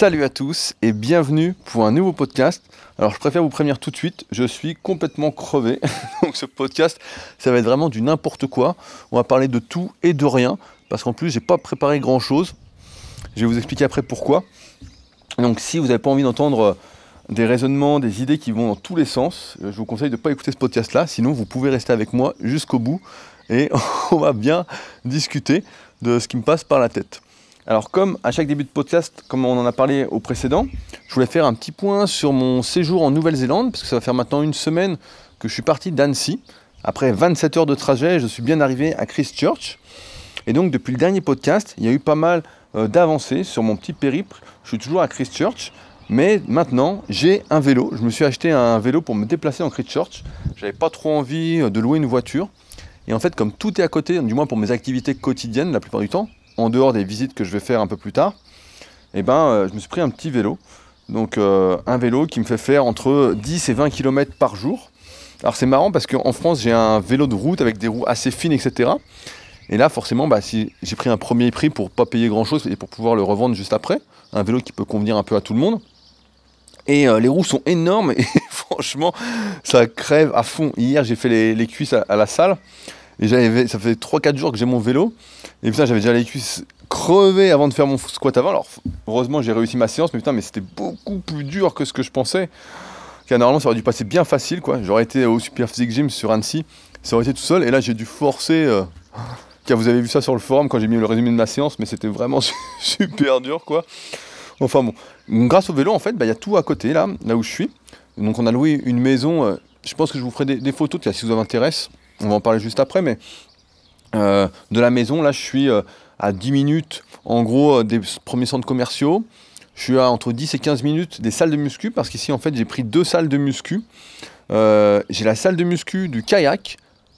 Salut à tous et bienvenue pour un nouveau podcast. Alors je préfère vous prévenir tout de suite, je suis complètement crevé. Donc ce podcast, ça va être vraiment du n'importe quoi. On va parler de tout et de rien parce qu'en plus j'ai pas préparé grand chose. Je vais vous expliquer après pourquoi. Donc si vous n'avez pas envie d'entendre euh, des raisonnements, des idées qui vont dans tous les sens, euh, je vous conseille de ne pas écouter ce podcast là, sinon vous pouvez rester avec moi jusqu'au bout et on va bien discuter de ce qui me passe par la tête. Alors comme à chaque début de podcast, comme on en a parlé au précédent, je voulais faire un petit point sur mon séjour en Nouvelle-Zélande, parce que ça va faire maintenant une semaine que je suis parti d'Annecy. Après 27 heures de trajet, je suis bien arrivé à Christchurch. Et donc depuis le dernier podcast, il y a eu pas mal euh, d'avancées sur mon petit périple. Je suis toujours à Christchurch, mais maintenant j'ai un vélo. Je me suis acheté un vélo pour me déplacer en Christchurch. J'avais pas trop envie euh, de louer une voiture. Et en fait, comme tout est à côté, du moins pour mes activités quotidiennes la plupart du temps, en dehors des visites que je vais faire un peu plus tard, eh ben, euh, je me suis pris un petit vélo. Donc euh, un vélo qui me fait faire entre 10 et 20 km par jour. Alors c'est marrant parce qu'en France j'ai un vélo de route avec des roues assez fines, etc. Et là forcément bah, si j'ai pris un premier prix pour pas payer grand chose et pour pouvoir le revendre juste après. Un vélo qui peut convenir un peu à tout le monde. Et euh, les roues sont énormes et franchement ça crève à fond. Hier j'ai fait les, cuisses à, la salle et ça fait 3-4 jours que j'ai mon vélo et putain, j'avais déjà les cuisses crevées avant de faire mon squat avant. Alors, heureusement, j'ai réussi ma séance, mais putain, mais c'était beaucoup plus dur que ce que je pensais. Car normalement, ça aurait dû passer bien facile, quoi. J'aurais été au Super Physique Gym sur Annecy, ça aurait été tout seul. Et là, j'ai dû forcer. Euh, car vous avez vu ça sur le forum quand j'ai mis le résumé de ma séance, mais c'était vraiment super dur, quoi. Enfin bon, grâce au vélo, en fait, bah, il y a tout à côté, là, là où je suis. Donc, on a loué une maison. Euh, je pense que je vous ferai des, des photos, si ça vous intéresse. On va en parler juste après, mais euh, de la maison. Là, je suis euh, à 10 minutes, en gros, euh, des premiers centres commerciaux. Je suis à entre 10 et 15 minutes des salles de muscu, parce qu'ici, en fait, j'ai pris deux salles de muscu. j'ai la salle de muscu du kayak,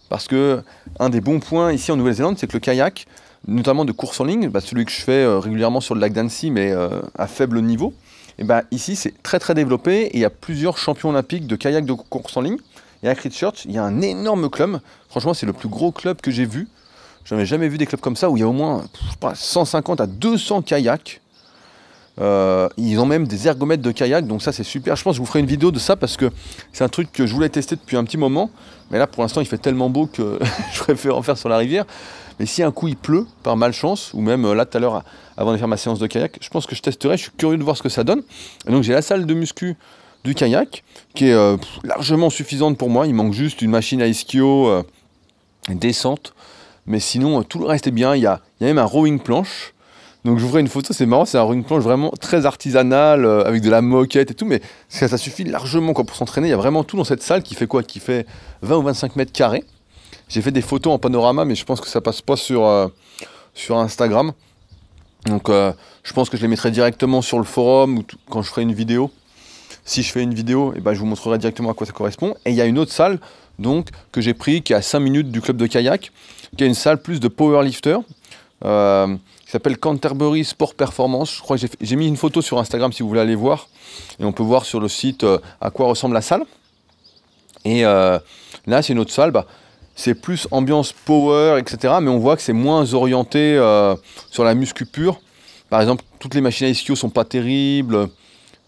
parce que un des bons points ici en Nouvelle-Zélande, c'est que le kayak, notamment de course en ligne, bah, celui que je fais régulièrement sur le lac d'Annecy, mais à faible niveau, et bah, ici c'est très très développé et il y a plusieurs champions olympiques de kayak de course en ligne. Et à Christchurch, il y a un énorme club. Franchement, c'est le plus gros club que j'ai vu. Je n'avais jamais vu des clubs comme ça où il y a au moins pas, 150 à 200 kayaks. Euh, ils ont même des ergomètres de kayak, donc ça c'est super. Je pense que je vous ferai une vidéo de ça parce que c'est un truc que je voulais tester depuis un petit moment. Mais là pour l'instant il fait tellement beau que je préfère en faire sur la rivière. Mais si un coup il pleut, par malchance, ou même euh, là tout à l'heure avant de faire ma séance de kayak, je pense que je testerai. Je suis curieux de voir ce que ça donne. Et donc j'ai la salle de muscu du kayak qui est euh, largement suffisante pour moi. Il manque juste une machine à ischio décente. Mais sinon, euh, tout le reste est bien. Il y a, même un rowing planche. Donc ferai une photo, c'est marrant, c'est un rowing planche vraiment très artisanal, euh, avec de la moquette et tout, mais ça, suffit largement pour s'entraîner. Il y a vraiment tout dans cette salle qui fait quoi? Qui fait 20 ou 25 mètres carrés. J'ai fait des photos en panorama, mais je pense que ça passe pas sur, euh, sur Instagram. Donc je pense que je les mettrai directement sur le forum ou quand je ferai une vidéo. Si je fais une vidéo, et eh ben, je vous montrerai directement à quoi ça correspond. Et il y a une autre salle donc, que j'ai pris qui est à 5 minutes du club de kayak qui a une salle plus de powerlifter, euh, qui s'appelle Canterbury Sport Performance. Je crois que j'ai mis une photo sur Instagram si vous voulez aller voir. Et on peut voir sur le site euh, à quoi ressemble la salle. Et euh, là, c'est une autre salle. Bah, c'est plus ambiance power, etc. Mais on voit que c'est moins orienté sur la muscu pure. Par exemple, toutes les machines à ischio sont pas terribles.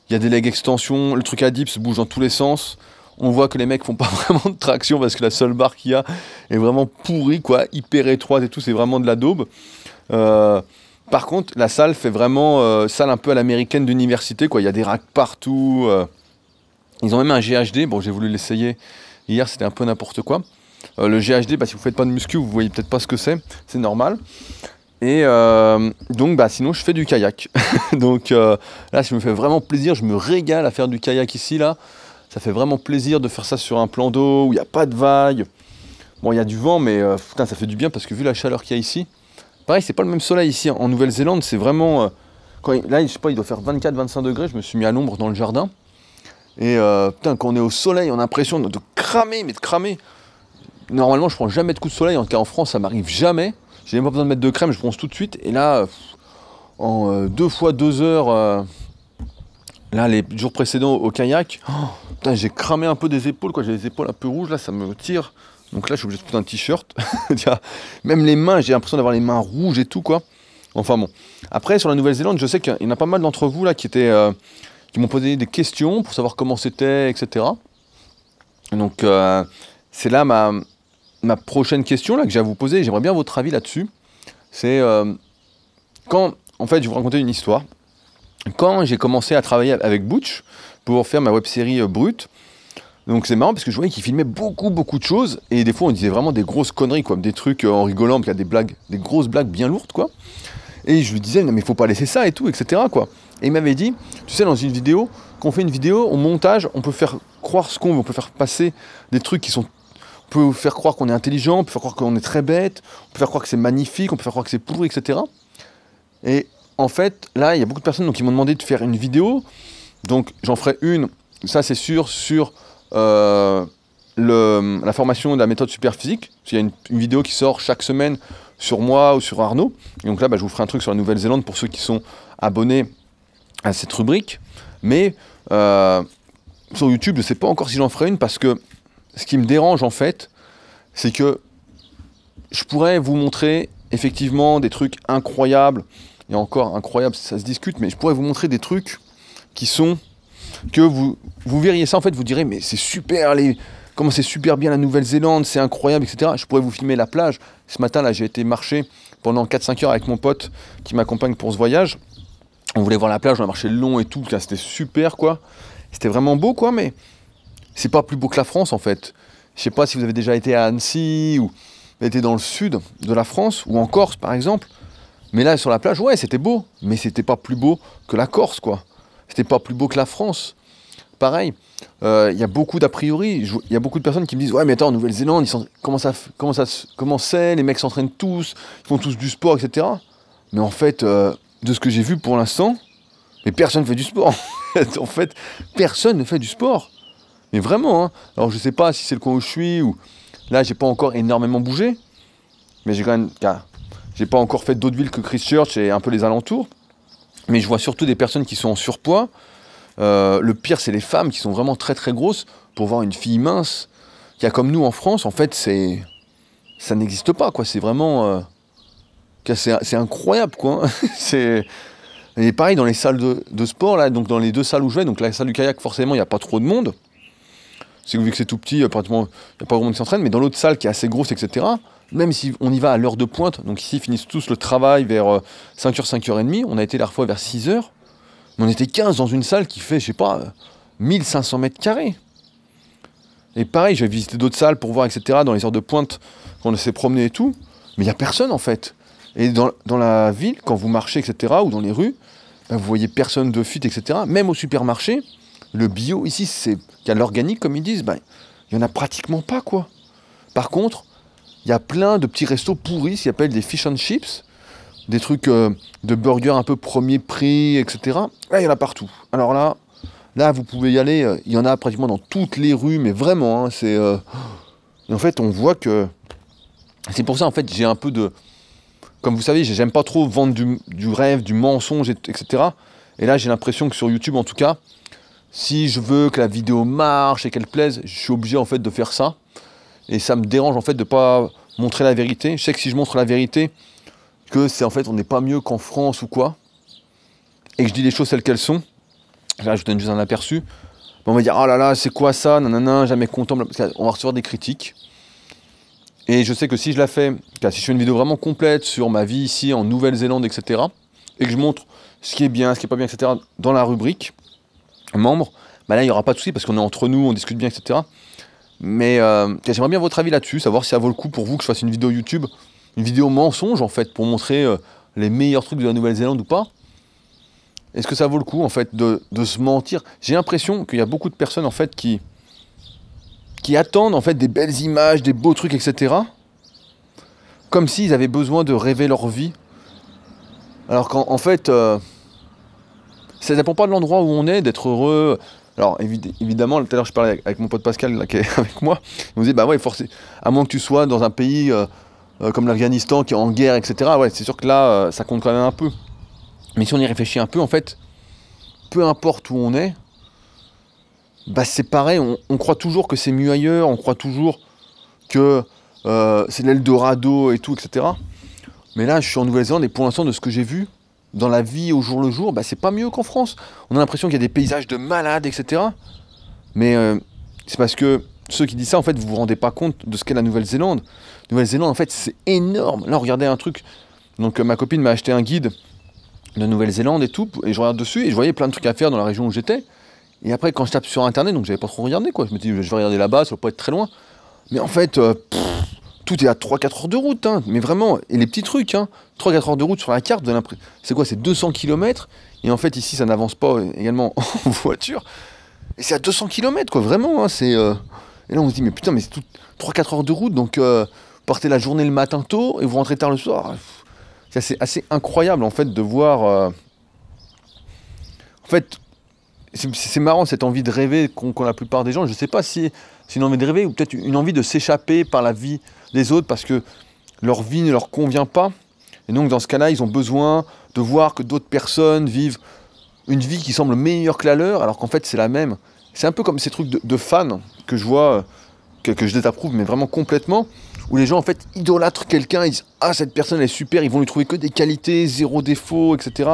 Il y a des legs extensions. Le truc à dips bouge dans tous les sens on voit que les mecs font pas vraiment de traction parce que la seule barre qu'il y a est vraiment pourrie, quoi, hyper étroite et tout, c'est vraiment de la daube. Euh, par contre, la salle fait vraiment euh, salle un peu à l'américaine d'université, quoi. Il y a des racks partout. Euh. Ils ont même un GHD. Bon, j'ai voulu l'essayer hier, c'était un peu n'importe quoi. le GHD, bah, si vous faites pas de muscu, vous voyez peut-être pas ce que c'est. C'est normal. Et donc, bah, sinon, je fais du kayak. donc là, ça me fait vraiment plaisir. Je me régale à faire du kayak ici, là. Ça fait vraiment plaisir de faire ça sur un plan d'eau où il n'y a pas de vagues. Bon, il y a du vent, mais euh, ça fait du bien parce que vu la chaleur qu'il y a ici, pareil, c'est pas le même soleil ici. En Nouvelle-Zélande, c'est vraiment. Euh, là, je sais pas, il doit faire 24-25 degrés. Je me suis mis à l'ombre dans le jardin. Et euh, putain, quand on est au soleil, on a l'impression de, cramer, mais de cramer. Normalement, je prends jamais de coup de soleil. En tout cas, en France, ça m'arrive jamais. J'ai même pas besoin de mettre de crème, je bronze tout de suite. Et là, en deux fois deux heures Là, les jours précédents au kayak, oh, j'ai cramé un peu des épaules, quoi. J'ai les épaules un peu rouges, là, ça me tire. Donc là, je suis obligé de foutre un t-shirt. Même les mains, j'ai l'impression d'avoir les mains rouges et tout, quoi. Enfin bon. Après, sur la Nouvelle-Zélande, je sais qu'il y en a pas mal d'entre vous là qui étaient, euh, qui m'ont posé des questions pour savoir comment c'était, etc. Donc, euh, c'est là ma, ma prochaine question là que j'ai à vous poser. J'aimerais bien votre avis là-dessus. C'est euh, quand, en fait, je vais vous raconter une histoire. Quand j'ai commencé à travailler avec Butch pour faire ma web série Brute, donc c'est marrant parce que je voyais qu'il filmait beaucoup beaucoup de choses et des fois on disait vraiment des grosses conneries quoi, des trucs en rigolant, parce qu'il y a des blagues, des grosses blagues bien lourdes quoi. Et je lui disais, non mais il faut pas laisser ça et tout, etc. Quoi. Et il m'avait dit, tu sais, dans une vidéo, quand on fait une vidéo, au montage, on peut faire croire ce qu'on veut, on peut faire passer des trucs qui sont... On peut faire croire qu'on est intelligent, on peut faire croire qu'on est très bête, on peut faire croire que c'est magnifique, on peut faire croire que c'est pourri, etc. Et en fait, là, il y a beaucoup de personnes qui m'ont demandé de faire une vidéo. Donc j'en ferai une, ça c'est sûr, sur euh, la formation de la méthode superphysique. Il y a une, une vidéo qui sort chaque semaine sur moi ou sur Arnaud. Et donc là, bah, je vous ferai un truc sur la Nouvelle-Zélande pour ceux qui sont abonnés à cette rubrique. Mais euh, sur YouTube, je ne sais pas encore si j'en ferai une parce que ce qui me dérange en fait, c'est que je pourrais vous montrer effectivement des trucs incroyables. Et encore incroyable, ça se discute, mais je pourrais vous montrer des trucs qui sont que vous, verriez ça en fait, vous direz mais c'est super comment c'est super bien la Nouvelle-Zélande, c'est incroyable, etc. Je pourrais vous filmer la plage. Ce matin, là, j'ai été marcher pendant 4-5 heures avec mon pote qui m'accompagne pour ce voyage. On voulait voir la plage, on a marché long et tout, c'était super, quoi. C'était vraiment beau, quoi, mais c'est pas plus beau que la France, en fait. Je sais pas si vous avez déjà été à Annecy ou été dans le sud de la France ou en Corse, par exemple. Mais là, sur la plage, ouais, c'était beau, mais c'était pas plus beau que la Corse, quoi. C'était pas plus beau que la France. Pareil, euh, il y a beaucoup d'a priori. Il y a beaucoup de personnes qui me disent Ouais, mais attends, en Nouvelle-Zélande, comment, ça, comment, ça, comment c'est? Les mecs s'entraînent tous, ils font tous du sport, etc. Mais en fait, euh, de ce que j'ai vu pour l'instant, mais personne ne fait du sport. en fait, personne ne fait du sport. Mais vraiment, hein. Alors je sais pas si c'est le coin où je suis ou. Là, j'ai pas encore énormément bougé. Mais j'ai quand même. J'ai pas encore fait d'autres villes que Christchurch et un peu les alentours. Mais je vois surtout des personnes qui sont en surpoids euh, le pire, c'est les femmes qui sont vraiment très très grosses. Pour voir une fille mince, qui a comme nous en France, en fait, c'est ça n'existe pas, quoi. C'est vraiment, euh, c'est incroyable, quoi. c'est et pareil dans les salles de, sport là, donc dans les deux salles où je vais, donc la salle du kayak, forcément, il n'y a pas trop de monde. C'est vu que c'est tout petit, euh, pratiquement, il n'y a pas vraiment qui s'entraîne, mais dans l'autre salle qui est assez grosse, etc. Même si on y va à l'heure de pointe, donc ici finissent tous le travail vers 5h, 5h30, on a été la fois vers 6h, on était 15 dans une salle qui fait, je sais pas, 1500 mètres carrés. Et pareil, j'ai visité d'autres salles pour voir, etc., dans les heures de pointe, quand on s'est promené et tout. Mais il n'y a personne, en fait. Et dans, la ville, quand vous marchez, etc., ou dans les rues, ben, vous voyez personne de fuite, etc. Même au supermarché, le bio, ici, c'est y a l'organique, comme ils disent, ben, il n'y en a pratiquement pas, quoi. Par contre, il y a plein de petits restos pourris, qui s'appellent des fish and chips, des trucs euh, de burgers un peu premier prix, etc. Là, il y en a partout. Alors là, là, vous pouvez y aller. Euh, il y en a pratiquement dans toutes les rues, mais vraiment, hein, c'est. Euh, en fait, on voit que. C'est pour ça, en fait, j'ai un peu de. Comme vous savez, j'aime pas trop vendre du, rêve, du mensonge, etc. Et là, j'ai l'impression que sur YouTube, en tout cas, si je veux que la vidéo marche et qu'elle plaise, je suis obligé en fait de faire ça. Et ça me dérange en fait de pas montrer la vérité. Je sais que si je montre la vérité, que c'est en fait on n'est pas mieux qu'en France ou quoi, et que je dis les choses telles qu'elles sont, là je vous donne juste un aperçu, on va dire oh là là c'est quoi ça, nanana, jamais content, parce qu'on va recevoir des critiques. Et je sais que si je la fais, si je fais une vidéo vraiment complète sur ma vie ici en Nouvelle-Zélande, etc., et que je montre ce qui est bien, ce qui est pas bien, etc., dans la rubrique membre, bah là il n'y aura pas de souci parce qu'on est entre nous, on discute bien, etc. Mais euh, j'aimerais bien votre avis là-dessus, savoir si ça vaut le coup pour vous que je fasse une vidéo YouTube une vidéo mensonge en fait pour montrer euh, les meilleurs trucs de la Nouvelle-Zélande ou pas Est-ce que ça vaut le coup en fait de, se mentir? J'ai l'impression qu'il y a beaucoup de personnes en fait qui qui attendent en fait des belles images, des beaux trucs, etc. Comme s'ils avaient besoin de rêver leur vie. Alors qu'en fait, euh, ça dépend pas de l'endroit où on est, d'être heureux. Alors évidemment, tout à l'heure je parlais avec, mon pote Pascal qui est avec moi, il me disait bah ouais, forcément, à moins que tu sois dans un pays euh, euh, comme l'Afghanistan qui est en guerre, etc. Ouais, c'est sûr que là, euh, ça compte quand même un peu. Mais si on y réfléchit un peu, en fait, peu importe où on est, bah c'est pareil, on, croit toujours que c'est mieux ailleurs, on croit toujours que euh, c'est l'Eldorado et tout, etc. Mais là, je suis en Nouvelle-Zélande et pour l'instant, de ce que j'ai vu, dans la vie au jour le jour, bah, c'est pas mieux qu'en France. On a l'impression qu'il y a des paysages de malades, etc. Mais euh, c'est parce que ceux qui disent ça, en fait, vous vous rendez pas compte de ce qu'est la Nouvelle-Zélande. Nouvelle-Zélande, en fait, c'est énorme. Là, regardez un truc. Donc, euh, ma copine m'a acheté un guide de Nouvelle-Zélande et tout, et je regarde dessus et je voyais plein de trucs à faire dans la région où j'étais. Et après, quand je tape sur internet, donc j'avais pas trop regardé, quoi. Je me dis, je vais regarder là-bas, ça va pas être très loin. Mais en fait, euh, tout est à 3-4 heures de route, hein. mais vraiment, et les petits trucs, hein, 3-4 heures de route sur la carte, c'est quoi, c'est 200 km, et en fait ici ça n'avance pas également en voiture, et c'est à 200 km quoi, vraiment, hein, c'est... Euh, et là on se dit, mais putain, mais c'est 3-4 heures de route, donc euh, partez la journée le matin tôt, et vous rentrez tard le soir. C'est assez, incroyable en fait de voir... Euh, en fait, c'est marrant cette envie de rêver qu'ont la plupart des gens, je sais pas si c'est une envie de rêver ou peut-être une envie de s'échapper par la vie des autres parce que leur vie ne leur convient pas. Et donc dans ce cas-là, ils ont besoin de voir que d'autres personnes vivent une vie qui semble meilleure que la leur, alors qu'en fait c'est la même. C'est un peu comme ces trucs de, fans que je vois, que, que je désapprouve, mais vraiment complètement, où les gens en fait idolâtrent quelqu'un, ils disent Ah cette personne est super, ils vont lui trouver que des qualités, zéro défaut, etc.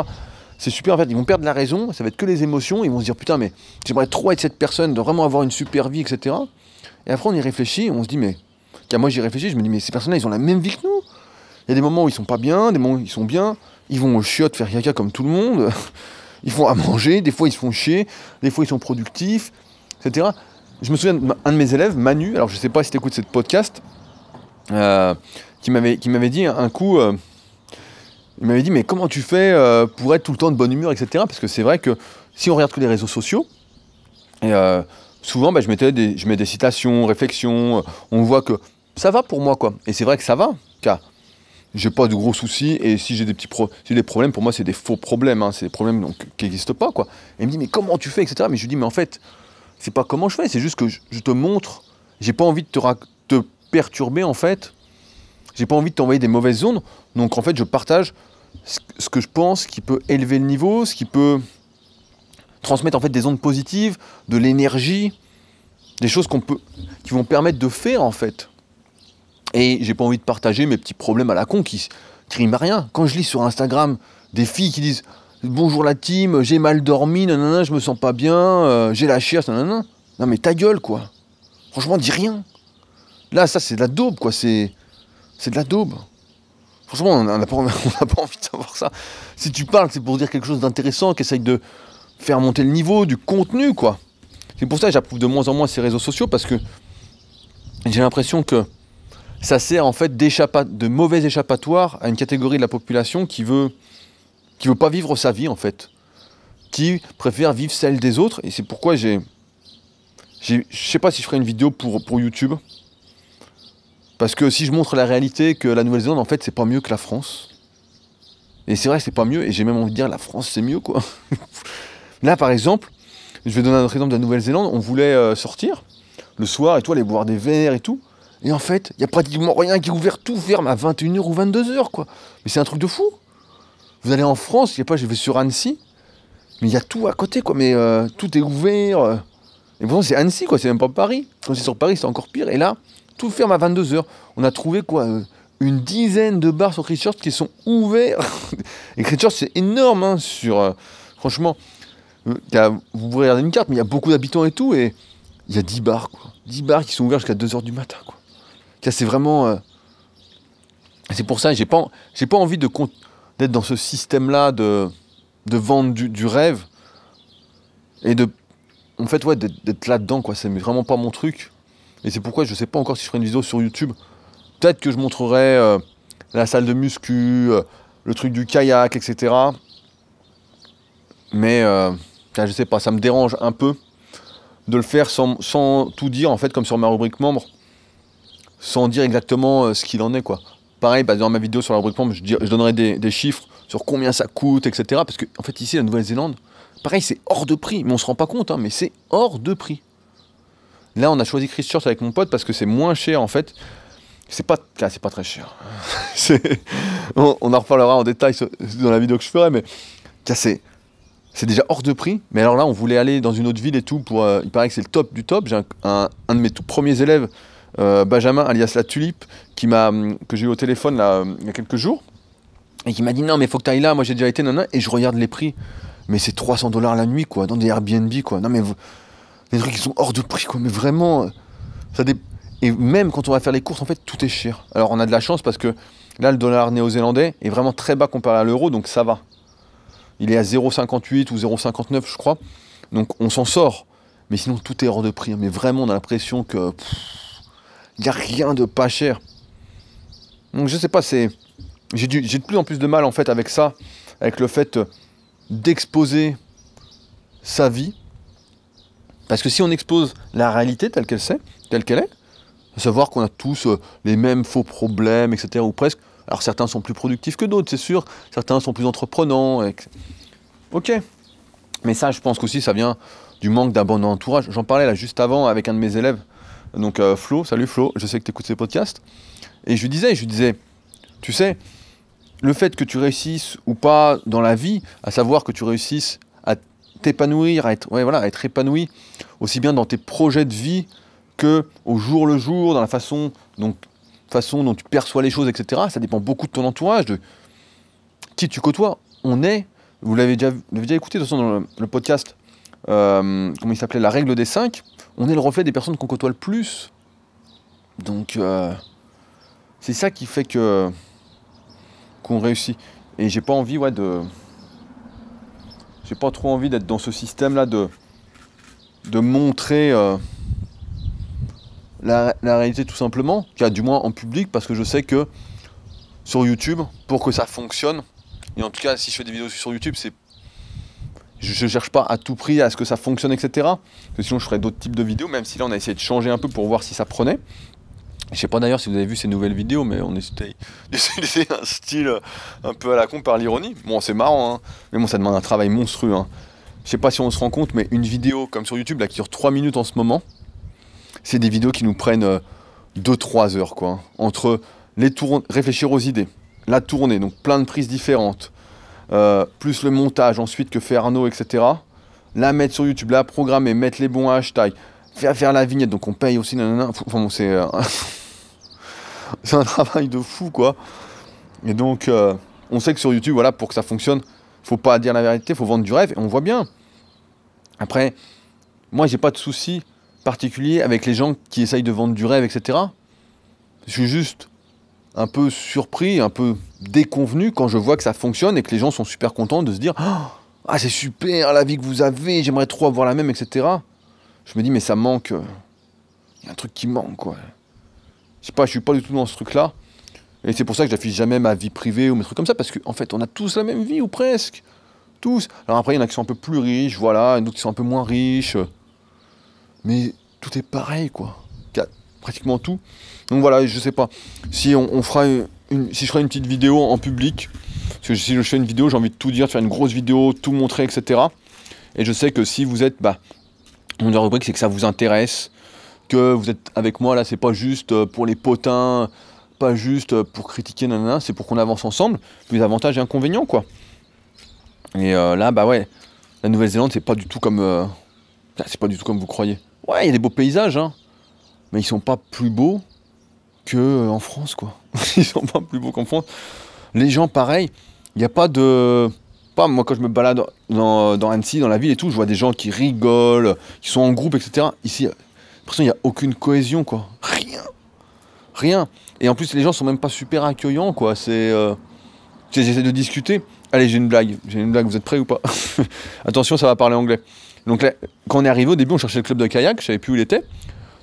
C'est super en fait, ils vont perdre la raison, ça va être que les émotions, ils vont se dire putain mais j'aimerais trop être cette personne, de vraiment avoir une super vie, etc. Et après on y réfléchit, on se dit mais moi j'y réfléchis, je me dis, mais ces personnes-là, ils ont la même vie que nous. Il y a des moments où ils sont pas bien, des moments où ils sont bien. Ils vont au chiottes faire caca comme tout le monde. Ils font à manger, des fois ils se font chier, des fois ils sont productifs, etc. Je me souviens d'un de mes élèves, Manu, alors je sais pas si tu écoutes cette podcast, euh, qui m'avait dit un coup, euh, il m'avait dit mais comment tu fais euh, pour être tout le temps de bonne humeur, etc. Parce que c'est vrai que si on regarde que les réseaux sociaux, et, souvent bah, je, mettais je mets des citations, réflexions, on voit que ça va pour moi, quoi. Et c'est vrai que ça va, car j'ai pas de gros soucis, et si j'ai des petits des problèmes, pour moi, c'est des faux problèmes, hein. c'est des problèmes donc, qui n'existent pas, quoi. Et il me dit, mais comment tu fais, etc. Mais je lui dis, mais en fait, c'est pas comment je fais, c'est juste que je, te montre, j'ai pas envie de te, te perturber, en fait, j'ai pas envie de t'envoyer des mauvaises ondes, donc en fait, je partage ce que je pense qui peut élever le niveau, ce qui peut transmettre en fait des ondes positives, de l'énergie, des choses qu'on peut, qui vont permettre de faire en fait. Et j'ai pas envie de partager mes petits problèmes à la con qui, qui à rien. Quand je lis sur Instagram des filles qui disent Bonjour la team, j'ai mal dormi, nanana, je me sens pas bien, euh, j'ai la chiasse, nanana. Non mais ta gueule quoi. Franchement, dis rien. Là, ça c'est de la daube quoi, c'est, c'est de la daube. Franchement, on n'a pas, envie de savoir ça. Si tu parles, c'est pour dire quelque chose d'intéressant, qui essaye de faire monter le niveau du contenu quoi. C'est pour ça que j'approuve de moins en moins ces réseaux sociaux parce que j'ai l'impression que ça sert en fait de mauvais échappatoire à une catégorie de la population qui veut qui veut pas vivre sa vie en fait, qui préfère vivre celle des autres et c'est pourquoi j'ai je sais pas si je ferai une vidéo pour, pour YouTube parce que si je montre la réalité que la Nouvelle-Zélande en fait c'est pas mieux que la France et c'est vrai c'est pas mieux et j'ai même envie de dire la France c'est mieux quoi. Là par exemple, je vais donner un autre exemple de la Nouvelle-Zélande, on voulait euh, sortir le soir et tout, aller boire des verres et tout. Et en fait, il n'y a pratiquement rien qui est ouvert, tout ferme à 21h ou 22h, quoi. Mais c'est un truc de fou. Vous allez en France, il a pas, je vais sur Annecy, mais il y a tout à côté, quoi. Mais euh, tout est ouvert. Et pourtant, c'est Annecy, quoi, c'est même pas Paris. Quand c'est sur Paris, c'est encore pire. Et là, tout ferme à 22h. On a trouvé, quoi, une dizaine de bars sur Christchurch qui sont ouverts. et Christchurch, c'est énorme, hein, sur. franchement, vous pouvez regarder une carte, mais il y a beaucoup d'habitants et tout, et il y a 10 bars, quoi. 10 bars qui sont ouverts jusqu'à 2h du matin. C'est vraiment... Euh, c'est pour ça, j'ai pas, j'ai pas envie de, d'être dans ce système-là de, de vente du, rêve, et de... En fait, ouais, d'être, là-dedans, quoi. C'est vraiment pas mon truc. Et c'est pourquoi je sais pas encore si je ferai une vidéo sur YouTube. Peut-être que je montrerai euh, la salle de muscu, euh, le truc du kayak, etc. Mais je sais pas, ça me dérange un peu de le faire sans, tout dire, en fait, comme sur ma rubrique membre, sans dire exactement euh, ce qu'il en est, quoi. Pareil, bah, dans ma vidéo sur la rubrique membre, je, donnerai des, chiffres sur combien ça coûte, etc. Parce que, en fait, ici, la Nouvelle-Zélande, pareil, c'est hors de prix, mais on se rend pas compte, hein, mais c'est hors de prix. Là, on a choisi Christchurch avec mon pote parce que c'est moins cher, en fait. C'est pas, ah, pas très cher. on, en reparlera en détail dans la vidéo que je ferai, mais c'est déjà hors de prix. Mais alors là, on voulait aller dans une autre ville et tout. Pour, euh, il paraît que c'est le top du top. J'ai un, de mes tout premiers élèves, euh, Benjamin, alias la Tulipe, qui m'a, que j'ai eu au téléphone là, il y a quelques jours. et qui m'a dit non mais faut que tu ailles là, moi j'ai déjà été, non, et je regarde les prix, mais c'est 300 dollars la nuit quoi, dans des Airbnb quoi, non mais des trucs qui sont hors de prix quoi, mais vraiment, ça et même quand on va faire les courses en fait tout est cher. Alors on a de la chance parce que là le dollar néo-zélandais est vraiment très bas comparé à l'euro, donc ça va. Il est à 0,58 ou 0,59 je crois, donc on s'en sort. Mais sinon tout est hors de prix, mais vraiment on a l'impression que il n'y a rien de pas cher. Donc je sais pas, c'est j'ai de plus en plus de mal en fait avec ça, avec le fait d'exposer sa vie. Parce que si on expose la réalité telle qu'elle c'est, telle qu'elle est, à savoir qu'on a tous euh, les mêmes faux problèmes, etc., ou presque. Alors certains sont plus productifs que d'autres, c'est sûr. Certains sont plus entreprenants. Ok. Mais ça, je pense qu'aussi, ça vient du manque d'un bon entourage. J'en parlais là juste avant avec un de mes élèves. Donc euh, Flo, salut Flo, je sais que tu écoutes ces podcasts. Et je lui disais, je lui disais, tu sais, le fait que tu réussisses ou pas dans la vie, à savoir que tu réussisses t'épanouir, à être, ouais, voilà, à être épanoui, aussi bien dans tes projets de vie que au jour le jour, dans la façon, donc, façon dont tu perçois les choses, etc. Ça dépend beaucoup de ton entourage, de qui tu côtoies. On est, vous l'avez déjà, déjà, écouté de toute façon dans le, podcast, euh, comment il s'appelait, la règle des 5, on est le reflet des personnes qu'on côtoie le plus. Donc, euh, c'est ça qui fait que qu'on réussit. Et j'ai pas envie, ouais, de. J'ai pas trop envie d'être dans ce système-là de. de montrer euh, la, réalité tout simplement, du moins en public, parce que je sais que sur YouTube, pour que ça fonctionne, et en tout cas, si je fais des vidéos sur YouTube, c'est. Je, cherche pas à tout prix à ce que ça fonctionne, etc. Que sinon, je ferais d'autres types de vidéos, même si là, on a essayé de changer un peu pour voir si ça prenait. Je sais pas d'ailleurs si vous avez vu ces nouvelles vidéos, mais on essaye d'utiliser un style euh, un peu à la con par l'ironie. Bon, c'est marrant, hein, mais bon, ça demande un travail monstrueux. Hein. Je sais pas si on se rend compte, mais une vidéo comme sur YouTube, là, qui dure 3 minutes en ce moment, c'est des vidéos qui nous prennent 2-3 euh, heures, quoi. Hein. Entre les réfléchir aux idées, la tournée, donc plein de prises différentes, euh, plus le montage ensuite que fait Arnaud, etc. La mettre sur YouTube, la programmer, mettre les bons hashtags, faire, faire la vignette, donc on paye aussi, nanana. Enfin bon, c'est. c'est un travail de fou, quoi. Et donc, euh, on sait que sur YouTube, voilà, pour que ça fonctionne, faut pas dire la vérité, faut vendre du rêve, et on voit bien. Après, moi, j'ai pas de souci particulier avec les gens qui essayent de vendre du rêve, etc. Je suis juste un peu surpris, un peu déconvenu quand je vois que ça fonctionne et que les gens sont super contents de se dire Ah, c'est super la vie que vous avez, j'aimerais trop avoir la même, etc. Je me dis, mais ça manque. Euh, il y a un truc qui manque, quoi. Je sais pas, je suis pas du tout dans ce truc-là. Et c'est pour ça que j'affiche jamais ma vie privée ou mes trucs comme ça, parce qu'en en fait, on a tous la même vie, ou presque. Tous. Alors après, il y en a qui sont un peu plus riches, voilà, et d'autres qui sont un peu moins riches. Mais tout est pareil, quoi. Pratiquement tout. Donc voilà, je sais pas. Si on, si je ferai une petite vidéo en public, parce que si je fais une vidéo, j'ai envie de tout dire, de faire une grosse vidéo, tout montrer, etc. Et je sais que si vous êtes, bah, mon rubrique, c'est que ça vous intéresse, que vous êtes avec moi là, c'est pas juste euh, pour les potins, pas juste euh, pour critiquer, nanana, c'est pour qu'on avance ensemble, plus avantages et inconvénients, quoi. Et euh, là, bah ouais, la Nouvelle-Zélande, c'est pas du tout comme. c'est pas du tout comme vous croyez. Ouais, il y a des beaux paysages, hein, mais ils sont pas plus beaux que en France, quoi. ils sont pas plus beaux qu'en France. Les gens, pareil, il n'y a pas de. Pas moi, quand je me balade dans, dans Annecy, dans la ville et tout, je vois des gens qui rigolent, qui sont en groupe, etc. Ici, il n'y a aucune cohésion, quoi. Rien. Rien. Et en plus, les gens sont même pas super accueillants, quoi. C'est. Euh, j'essaie de discuter. Allez, j'ai une blague. J'ai une blague. Vous êtes prêts ou pas? Attention, ça va parler anglais. Donc là, quand on est arrivé au début, on cherchait le club de kayak. Je savais plus où il était.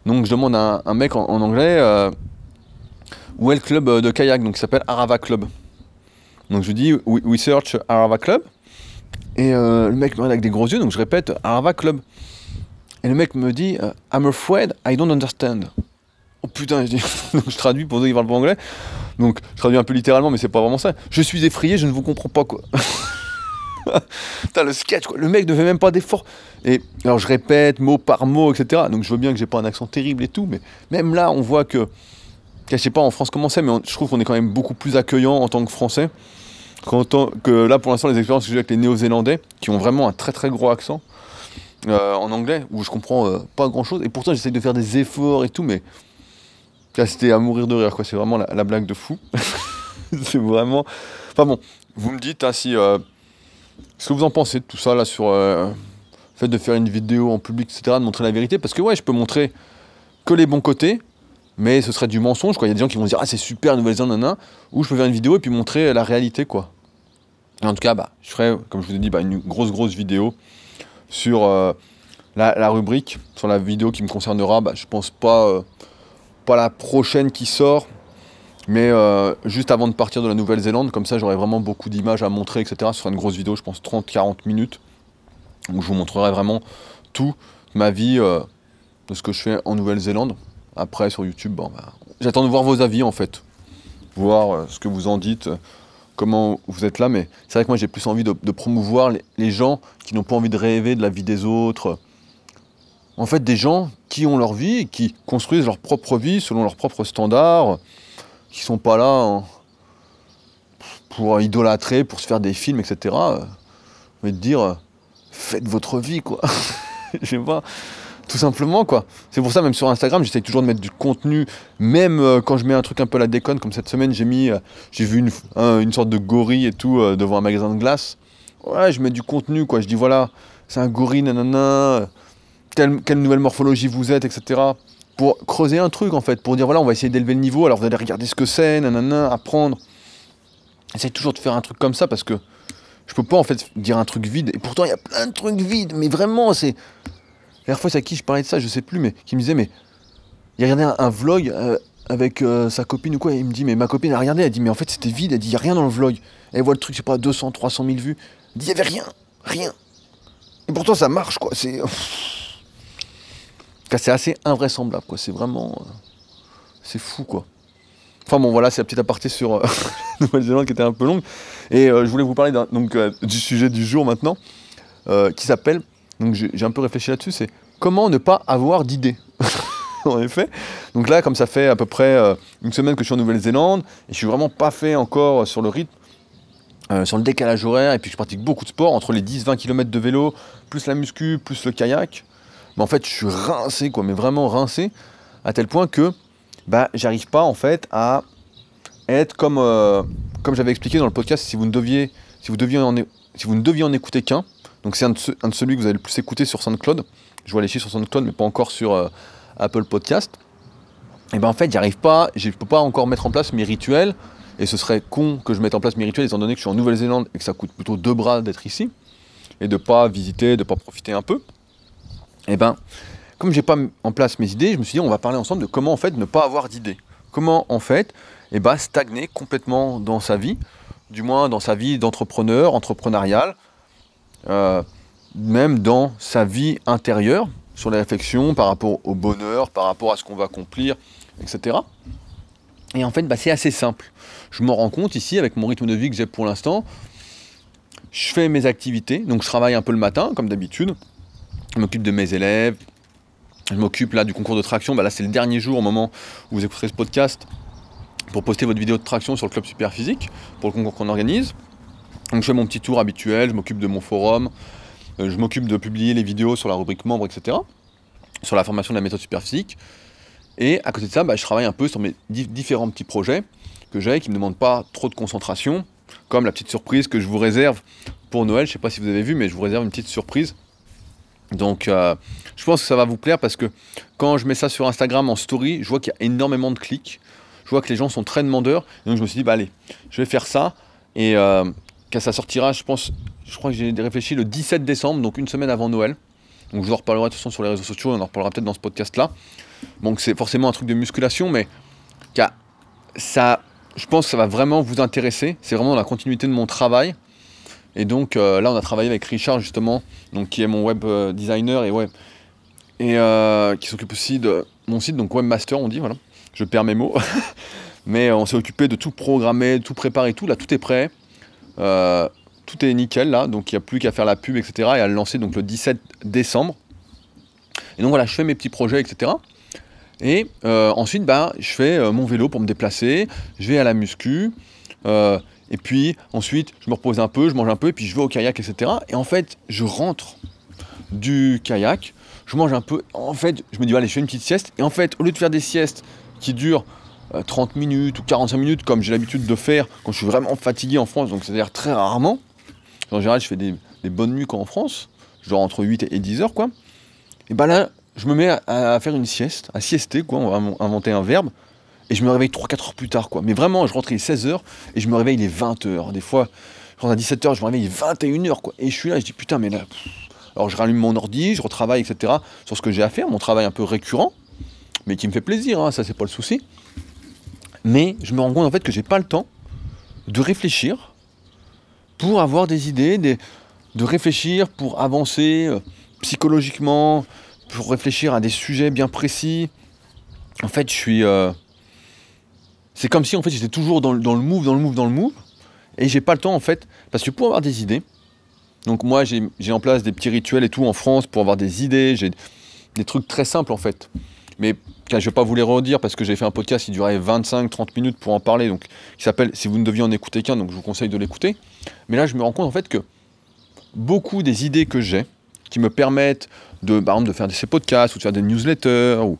Donc je demande à un, mec en, anglais euh, où est le club de kayak? Donc il s'appelle Arava Club. Donc je lui dis we, search Arava Club. Et euh, le mec me regarde avec des gros yeux. Donc je répète Arava Club. Et le mec me dit euh, I'm afraid I don't understand. Oh putain, je, traduis pour ceux qui parlent pas anglais. Donc je traduis un peu littéralement, mais c'est pas vraiment ça. Je suis effrayé, je ne vous comprends pas quoi. T'as le sketch quoi. Le mec ne fait même pas d'effort. Et alors je répète mot par mot, etc. Donc je veux bien que j'ai pas un accent terrible et tout, mais même là on voit que. Je sais pas en France comment c'est, mais je trouve qu'on est quand même beaucoup plus accueillant en tant que Français. que là pour l'instant les expériences que j'ai avec les Néo-Zélandais, qui ont vraiment un très très gros accent. Euh, en anglais où je comprends euh, pas grand chose et pourtant j'essaie de faire des efforts et tout mais c'était à mourir de rire quoi c'est vraiment la, blague de fou c'est vraiment. Enfin bon, vous me dites hein, si. Euh, ce que vous en pensez de tout ça là sur euh, le fait de faire une vidéo en public, etc., de montrer la vérité Parce que ouais, je peux montrer que les bons côtés, mais ce serait du mensonge. Quoi. Il y a des gens qui vont dire Ah, c'est super, Nouvelle-Zélande, Ou je peux faire une vidéo et puis montrer la réalité, quoi. en tout cas, bah, je ferai, comme je vous ai dit, bah, une grosse, grosse vidéo sur euh, la, rubrique, sur la vidéo qui me concernera. Bah, je pense pas, pas la prochaine qui sort, mais euh, juste avant de partir de la Nouvelle-Zélande, comme ça j'aurai vraiment beaucoup d'images à montrer, etc. Ce sera une grosse vidéo, je pense 30-40 minutes, où je vous montrerai vraiment tout, ma vie, euh, de ce que je fais en Nouvelle-Zélande. Après sur YouTube, bah, j'attends de voir vos avis en fait, voir euh, ce que vous en dites, comment vous êtes là, mais c'est vrai que moi j'ai plus envie de, promouvoir les, gens qui n'ont pas envie de rêver de la vie des autres. En fait, des gens qui ont leur vie, qui construisent leur propre vie selon leurs propres standards, qui sont pas là pour idolâtrer, pour se faire des films, etc. Mais de dire, euh, faites votre vie, quoi. Je sais. Tout simplement, quoi. C'est pour ça, même sur Instagram, j'essaie toujours de mettre du contenu, même euh, quand je mets un truc un peu à la déconne, comme cette semaine, j'ai mis, euh, j'ai vu une, une, sorte de gorille et tout devant un magasin de glace. Ouais, je mets du contenu, quoi. Je dis, voilà, c'est un gorille, nanana, quelle, quelle nouvelle morphologie vous êtes, etc pour creuser un truc en fait, pour dire voilà, on va essayer d'élever le niveau, alors vous allez regarder ce que c'est, nanana, apprendre. Essaye toujours de faire un truc comme ça parce que je peux pas en fait dire un truc vide. Et pourtant, il y a plein de trucs vides, mais vraiment, c'est. Dernière fois, c'est à qui je parlais de ça, je sais plus, mais qui me disait, mais il a regardé un, vlog euh, avec euh, sa copine ou quoi, et il me dit, mais ma copine a regardé, elle dit, mais en fait, c'était vide, elle dit, il n'y a rien dans le vlog. Elle voit le truc, c'est pas 200, 300 000 vues. Elle dit, il n'y avait rien, rien. Et pourtant, ça marche, quoi. C'est. C'est assez invraisemblable, quoi. C'est vraiment. Euh, c'est fou, quoi. Enfin bon, voilà, c'est la petite aparté sur Nouvelle-Zélande qui était un peu longue. Et je voulais vous parler donc, du sujet du jour maintenant, qui s'appelle, donc j'ai un peu réfléchi là-dessus, c'est comment ne pas avoir d'idées. en effet. Donc là, comme ça fait à peu près une semaine que je suis en Nouvelle-Zélande, et je suis vraiment pas fait encore sur le rythme, sur le décalage horaire, et puis je pratique beaucoup de sport, entre les 10-20 km de vélo, plus la muscu, plus le kayak mais en fait je suis rincé quoi, mais vraiment rincé, à tel point que bah j'arrive pas en fait à être comme, euh, comme j'avais expliqué dans le podcast, si vous ne deviez, si vous ne deviez en écouter qu'un, donc c'est un, de celui que vous avez le plus écouté sur SoundCloud, je vois les chiffres sur SoundCloud mais pas encore sur euh, Apple Podcast, et ben en fait j'arrive pas, je peux pas encore mettre en place mes rituels, et ce serait con que je mette en place mes rituels étant donné que je suis en Nouvelle-Zélande et que ça coûte plutôt deux bras d'être ici, et de pas visiter, de pas profiter un peu. Et eh ben, comme j'ai pas en place mes idées, je me suis dit on va parler ensemble de comment en fait ne pas avoir d'idées. Comment en fait et eh ben, stagner complètement dans sa vie, du moins dans sa vie d'entrepreneur, entrepreneurial, euh, même dans sa vie intérieure, sur les réflexions par rapport au bonheur, par rapport à ce qu'on va accomplir, etc. Et en fait, bah, c'est assez simple. Je me rends compte ici, avec mon rythme de vie que j'ai pour l'instant, je fais mes activités, donc je travaille un peu le matin, comme d'habitude, je m'occupe de mes élèves, je m'occupe là du concours de traction. Bah là, c'est le dernier jour au moment où vous écouterez ce podcast pour poster votre vidéo de traction sur le club super physique pour le concours qu'on organise. Donc je fais mon petit tour habituel, je m'occupe de mon forum, euh, je m'occupe de publier les vidéos sur la rubrique membres, etc. Sur la formation de la méthode super physique. Et à côté de ça, bah, je travaille un peu sur mes différents petits projets que j'ai qui ne me demandent pas trop de concentration, comme la petite surprise que je vous réserve pour Noël. Je ne sais pas si vous avez vu, mais je vous réserve une petite surprise donc euh, je pense que ça va vous plaire parce que quand je mets ça sur Instagram en story, je vois qu'il y a énormément de clics. Je vois que les gens sont très demandeurs. donc je me suis dit, bah allez, je vais faire ça. Et euh, ça sortira, je pense, je crois que j'ai réfléchi le 17 décembre, donc une semaine avant Noël. Donc je vous en reparlerai de toute façon sur les réseaux sociaux, on en reparlera peut-être dans ce podcast-là. Donc c'est forcément un truc de musculation, mais ça, je pense que ça va vraiment vous intéresser. C'est vraiment la continuité de mon travail. Et donc euh, là, on a travaillé avec Richard justement, donc qui est mon web euh, designer et web et euh, qui s'occupe aussi de mon site, donc webmaster, on dit voilà. Je perds mes mots, mais on s'est occupé de tout programmer, tout préparer, tout là, tout est prêt. Tout est nickel là, donc il n'y a plus qu'à faire la pub, etc. et à le lancer donc le 17 décembre. Et donc voilà, je fais mes petits projets, etc. Et ensuite, bah, je fais mon vélo pour me déplacer, je vais à la muscu, et puis ensuite, je me repose un peu, je mange un peu, et puis je vais au kayak, etc. Et en fait, je rentre du kayak, je mange un peu. En fait, je me dis, allez, je fais une petite sieste. Et en fait, au lieu de faire des siestes qui durent 30 minutes ou 45 minutes comme j'ai l'habitude de faire quand je suis vraiment fatigué en France, donc c'est-à-dire très rarement. En général, je fais des, bonnes nuits quand en France, genre entre 8 et 10 heures, quoi. Et ben là, je me mets à, faire une sieste, à siester, quoi, on va inventer un verbe, et je me réveille 3-4 heures plus tard, quoi. Mais vraiment, je rentre il est 16 heures, et je me réveille il est 20 heures. Des fois, je rentre à 17 heures, je me réveille il est 21 heures, quoi. Et je suis là, je dis putain, mais là. Alors je rallume mon ordi, je retravaille, etc. sur ce que j'ai à faire, mon travail un peu récurrent, mais qui me fait plaisir, hein, ça c'est pas le souci. Mais je me rends compte en fait que j'ai pas le temps de réfléchir pour avoir des idées, de réfléchir pour avancer euh, psychologiquement, pour réfléchir à des sujets bien précis. En fait, je suis. Euh, c'est comme si en fait j'étais toujours dans, le move, dans le move, dans le move, et j'ai pas le temps en fait, parce que pour avoir des idées, donc moi j'ai en place des petits rituels et tout en France pour avoir des idées, j'ai des trucs très simples en fait. Mais je ne vais pas vous les redire parce que j'ai fait un podcast qui durait 25-30 minutes pour en parler, donc qui s'appelle Si vous ne deviez en écouter qu'un, donc je vous conseille de l'écouter. Mais là je me rends compte en fait que beaucoup des idées que j'ai, qui me permettent de, par exemple, de faire ces podcasts ou de faire des newsletters ou,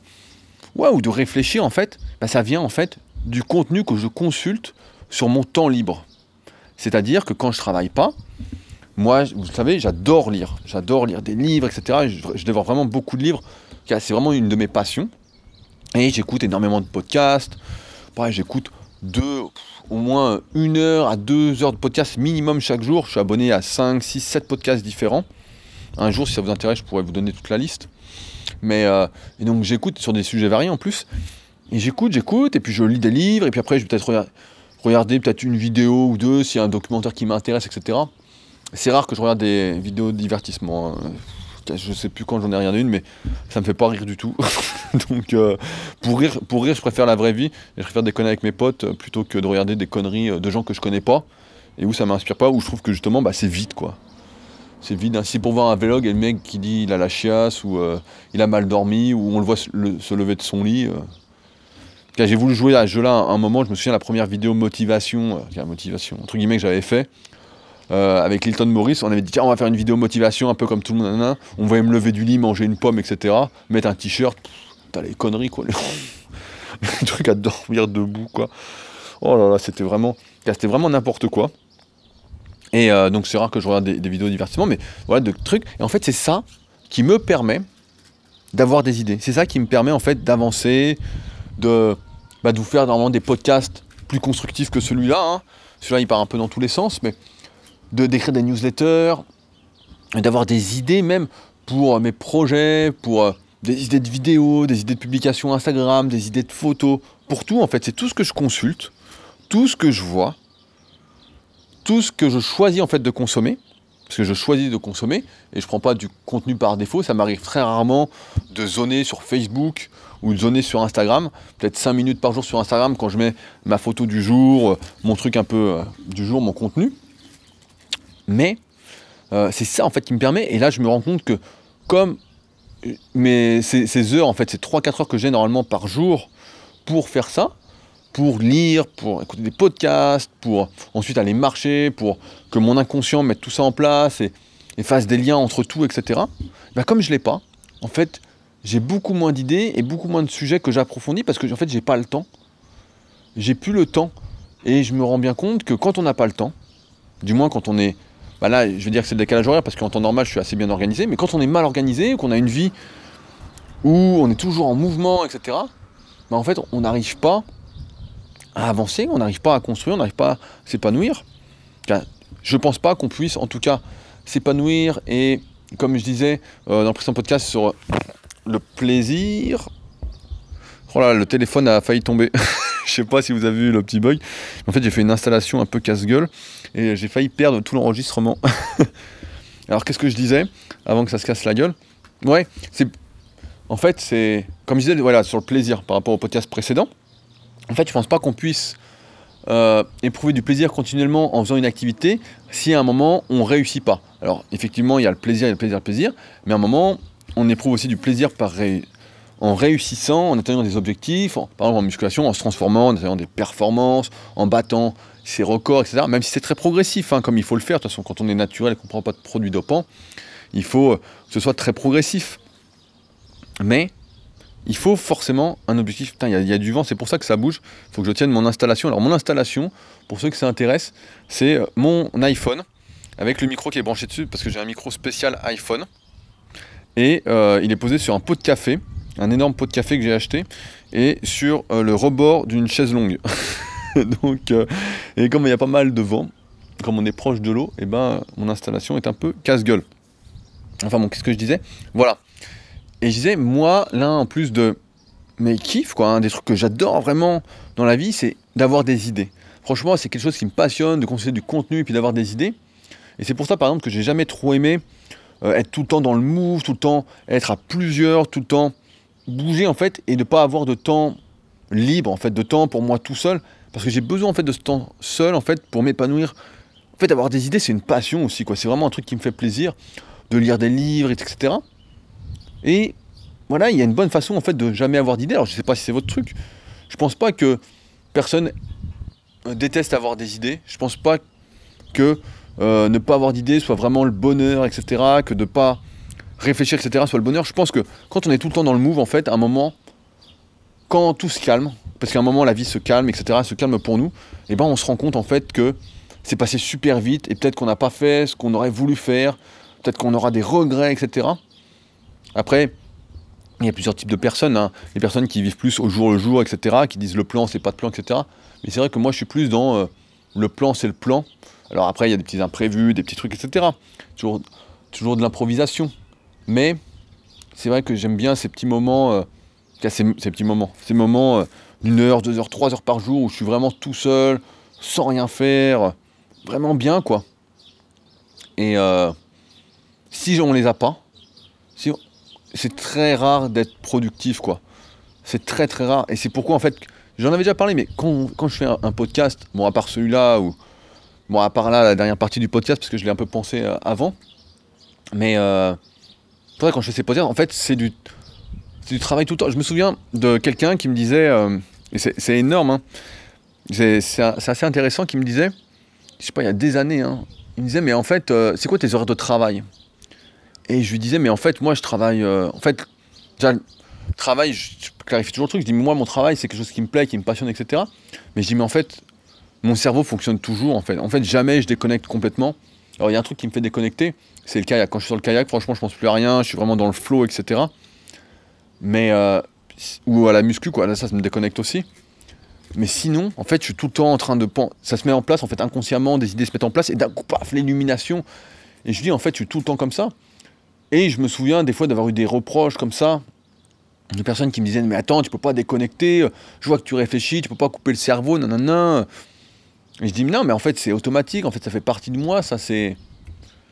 ou de réfléchir en fait, bah, ça vient en fait du contenu que je consulte sur mon temps libre. C'est-à-dire que quand je travaille pas, moi, vous savez, j'adore lire. J'adore lire des livres, etc. Je, je dévore vraiment beaucoup de livres. C'est vraiment une de mes passions. Et j'écoute énormément de podcasts. Pareil, j'écoute deux, au moins une heure à deux heures de podcasts minimum chaque jour. Je suis abonné à 5, 6, 7 podcasts différents. Un jour, si ça vous intéresse, je pourrais vous donner toute la liste. Mais euh, et donc j'écoute sur des sujets variés en plus. Et j'écoute, j'écoute, et puis je lis des livres, et puis après je vais peut-être regarder peut-être une vidéo ou deux s'il y a un documentaire qui m'intéresse, etc. C'est rare que je regarde des vidéos de divertissement. Hein. Je sais plus quand j'en ai regardé une, mais ça me fait pas rire du tout. Donc euh, pour, rire, pour rire, je préfère la vraie vie, et je préfère déconner avec mes potes euh, plutôt que de regarder des conneries de gens que je connais pas, et où ça m'inspire pas, où je trouve que justement bah, c'est vite quoi c'est vide. Si pour voir un vlog et le mec qui dit il a la chiasse ou euh, il a mal dormi ou on le voit se, lever de son lit. Euh. J'ai voulu jouer à ce jeu-là un, moment, je me souviens la première vidéo motivation, euh, motivation, entre guillemets que j'avais fait. Avec Lilton Morris, on avait dit tiens on va faire une vidéo motivation un peu comme tout le monde, on voyait me lever du lit, manger une pomme, etc. Mettre un t-shirt, t'as les conneries quoi, les, trucs à dormir debout quoi. Oh là là, c'était vraiment, c'était vraiment n'importe quoi. Et euh, donc c'est rare que je regarde des, vidéos divertissement, mais voilà, de trucs. Et en fait, c'est ça qui me permet d'avoir des idées. C'est ça qui me permet en fait d'avancer, de, bah, vous faire normalement des podcasts plus constructifs que celui-là. Hein. Celui-là, il part un peu dans tous les sens, mais de d'écrire des newsletters, d'avoir des idées même pour mes projets, pour euh, des idées de vidéos, des idées de publications Instagram, des idées de photos, pour tout en fait. C'est tout ce que je consulte, tout ce que je vois tout ce que je choisis en fait de consommer, parce que je choisis de consommer et je prends pas du contenu par défaut, ça m'arrive très rarement de zoner sur Facebook ou de zoner sur Instagram, peut-être 5 minutes par jour sur Instagram quand je mets ma photo du jour, euh, mon truc un peu euh, du jour, mon contenu. Mais euh, c'est ça en fait qui me permet, et là je me rends compte que comme mais ces, ces heures, en fait, ces 3-4 heures que j'ai normalement par jour pour faire ça, pour lire, pour écouter des podcasts, pour ensuite aller marcher, pour que mon inconscient mette tout ça en place et, fasse des liens entre tout, etc. Bah, comme je ne l'ai pas, en fait, j'ai beaucoup moins d'idées et beaucoup moins de sujets que j'approfondis parce que en fait, j'ai pas le temps. J'ai plus le temps. Et je me rends bien compte que quand on n'a pas le temps, du moins quand on est. Bah là, je veux dire que c'est le décalage horaire parce qu'en temps normal, je suis assez bien organisé, mais quand on est mal organisé, qu'on a une vie où on est toujours en mouvement, etc., bah en fait, on n'arrive pas à avancer, on n'arrive pas à construire, on n'arrive pas à s'épanouir. Je ne pense pas qu'on puisse, en tout cas, s'épanouir et, comme je disais euh, dans le précédent podcast sur le plaisir. Oh là, le téléphone a failli tomber. je sais pas si vous avez vu le petit bug. En fait, j'ai fait une installation un peu casse-gueule et j'ai failli perdre tout l'enregistrement. Alors, qu'est-ce que je disais avant que ça se casse la gueule? Ouais, c'est. En fait, c'est. Comme je disais, voilà, sur le plaisir par rapport au podcast précédent. En fait, je pense pas qu'on puisse euh, éprouver du plaisir continuellement en faisant une activité si à un moment on réussit pas. Alors effectivement, il y a le plaisir, il y a le plaisir, le plaisir, mais à un moment, on éprouve aussi du plaisir en réussissant, en atteignant des objectifs, par exemple en musculation, en se transformant, en atteignant des performances, en battant ses records, etc. Même si c'est très progressif, hein, comme il faut le faire. De toute façon, quand on est naturel et qu'on ne prend pas de produits dopants, il faut que ce soit très progressif. Mais il faut forcément un objectif. Il y, a du vent, c'est pour ça que ça bouge. Il faut que je tienne mon installation. Alors mon installation, pour ceux que ça intéresse, c'est euh, mon iPhone avec le micro qui est branché dessus parce que j'ai un micro spécial iPhone. Et euh, il est posé sur un pot de café, un énorme pot de café que j'ai acheté, et sur euh, le rebord d'une chaise longue. Donc, et comme il y a pas mal de vent, comme on est proche de l'eau, et eh ben mon installation est un peu casse-gueule. Enfin bon, qu'est-ce que je disais? Voilà. Et je disais, moi, l'un en plus de mes kiffs, quoi, un des trucs que j'adore vraiment dans la vie, c'est d'avoir des idées. Franchement, c'est quelque chose qui me passionne, de construire du contenu et puis d'avoir des idées. Et c'est pour ça, par exemple, que j'ai jamais trop aimé euh, être tout le temps dans le move, tout le temps être à plusieurs, tout le temps bouger en fait, et ne pas avoir de temps libre, en fait, de temps pour moi tout seul, parce que j'ai besoin en fait de ce temps seul, en fait, pour m'épanouir. En fait, avoir des idées, c'est une passion aussi, quoi. C'est vraiment un truc qui me fait plaisir de lire des livres, etc. Et voilà, il y a une bonne façon en fait de jamais avoir d'idées. Alors je ne sais pas si c'est votre truc. Je pense pas que personne euh, déteste avoir des idées. Je pense pas que euh, ne pas avoir d'idées soit vraiment le bonheur, etc. Que de pas réfléchir, etc. soit le bonheur. Je pense que quand on est tout le temps dans le move, en fait, à un moment, quand tout se calme, parce qu'à un moment la vie se calme, etc., se calme pour nous, et eh ben on se rend compte en fait que c'est passé super vite et peut-être qu'on n'a pas fait ce qu'on aurait voulu faire, peut-être qu'on aura des regrets, etc. Après, il y a plusieurs types de personnes. Hein. Les personnes qui vivent plus au jour le jour, etc., qui disent le plan, c'est pas de plan, etc. Mais c'est vrai que moi, je suis plus dans euh, le plan, c'est le plan. Alors après, il y a des petits imprévus, des petits trucs, etc. Toujours, de l'improvisation. Mais c'est vrai que j'aime bien ces petits moments, euh, ces, petits moments, ces moments euh, d'une heure, deux heures, trois heures par jour où je suis vraiment tout seul, sans rien faire, vraiment bien, quoi. Et si on les a pas, c'est très rare d'être productif, quoi. C'est très très rare. Et c'est pourquoi, en fait, j'en avais déjà parlé, mais quand, je fais un, podcast, bon, à part celui-là, ou bon, à part là, la dernière partie du podcast, parce que je l'ai un peu pensé euh, avant, mais euh, quand je fais ces podcasts, en fait, c'est du, du travail tout le temps. Je me souviens de quelqu'un qui me disait, euh, et c'est énorme, hein, c'est assez intéressant, qui me disait, je sais pas, il y a des années, hein, il me disait, mais en fait, euh, c'est quoi tes horaires de travail? Et je lui disais, mais en fait, moi, je travaille. Euh, en fait, déjà, travail, je, clarifie toujours le truc. Je dis, moi, mon travail, c'est quelque chose qui me plaît, qui me passionne, etc. Mais je dis, mais en fait, mon cerveau fonctionne toujours, en fait. En fait, jamais je déconnecte complètement. Alors, il y a un truc qui me fait déconnecter, c'est le kayak. Quand je suis sur le kayak, franchement, je pense plus à rien, je suis vraiment dans le flow, etc. Mais. Euh, ou à la muscu, quoi. Là, ça, ça me déconnecte aussi. Mais sinon, en fait, je suis tout le temps en train de. Ça se met en place, en fait, inconsciemment, des idées se mettent en place, et d'un coup, paf, l'illumination. Et je dis, en fait, je suis tout le temps comme ça. Et je me souviens des fois d'avoir eu des reproches comme ça, de personnes qui me disaient Mais attends, tu peux pas déconnecter, je vois que tu réfléchis, tu peux pas couper le cerveau, nanana. Et je dis Non, mais en fait, c'est automatique, en fait, ça fait partie de moi, ça c'est.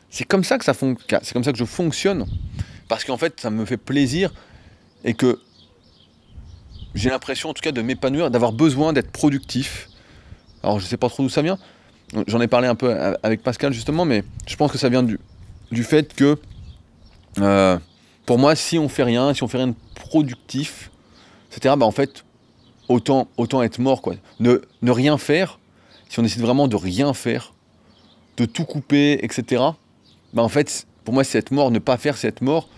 C'est comme ça que ça c'est comme ça que je fonctionne. Parce qu'en fait, ça me fait plaisir et que j'ai l'impression en tout cas de m'épanouir, d'avoir besoin d'être productif. Alors je sais pas trop d'où ça vient. J'en ai parlé un peu avec Pascal justement, mais je pense que ça vient du, du fait que euh, pour moi, si on fait rien, si on fait rien de productif, etc., bah en fait, autant, autant être mort. Quoi. Ne, ne rien faire, si on décide vraiment de rien faire, de tout couper, etc., bah en fait, pour moi, c'est être mort. Ne pas faire, c'est être mort.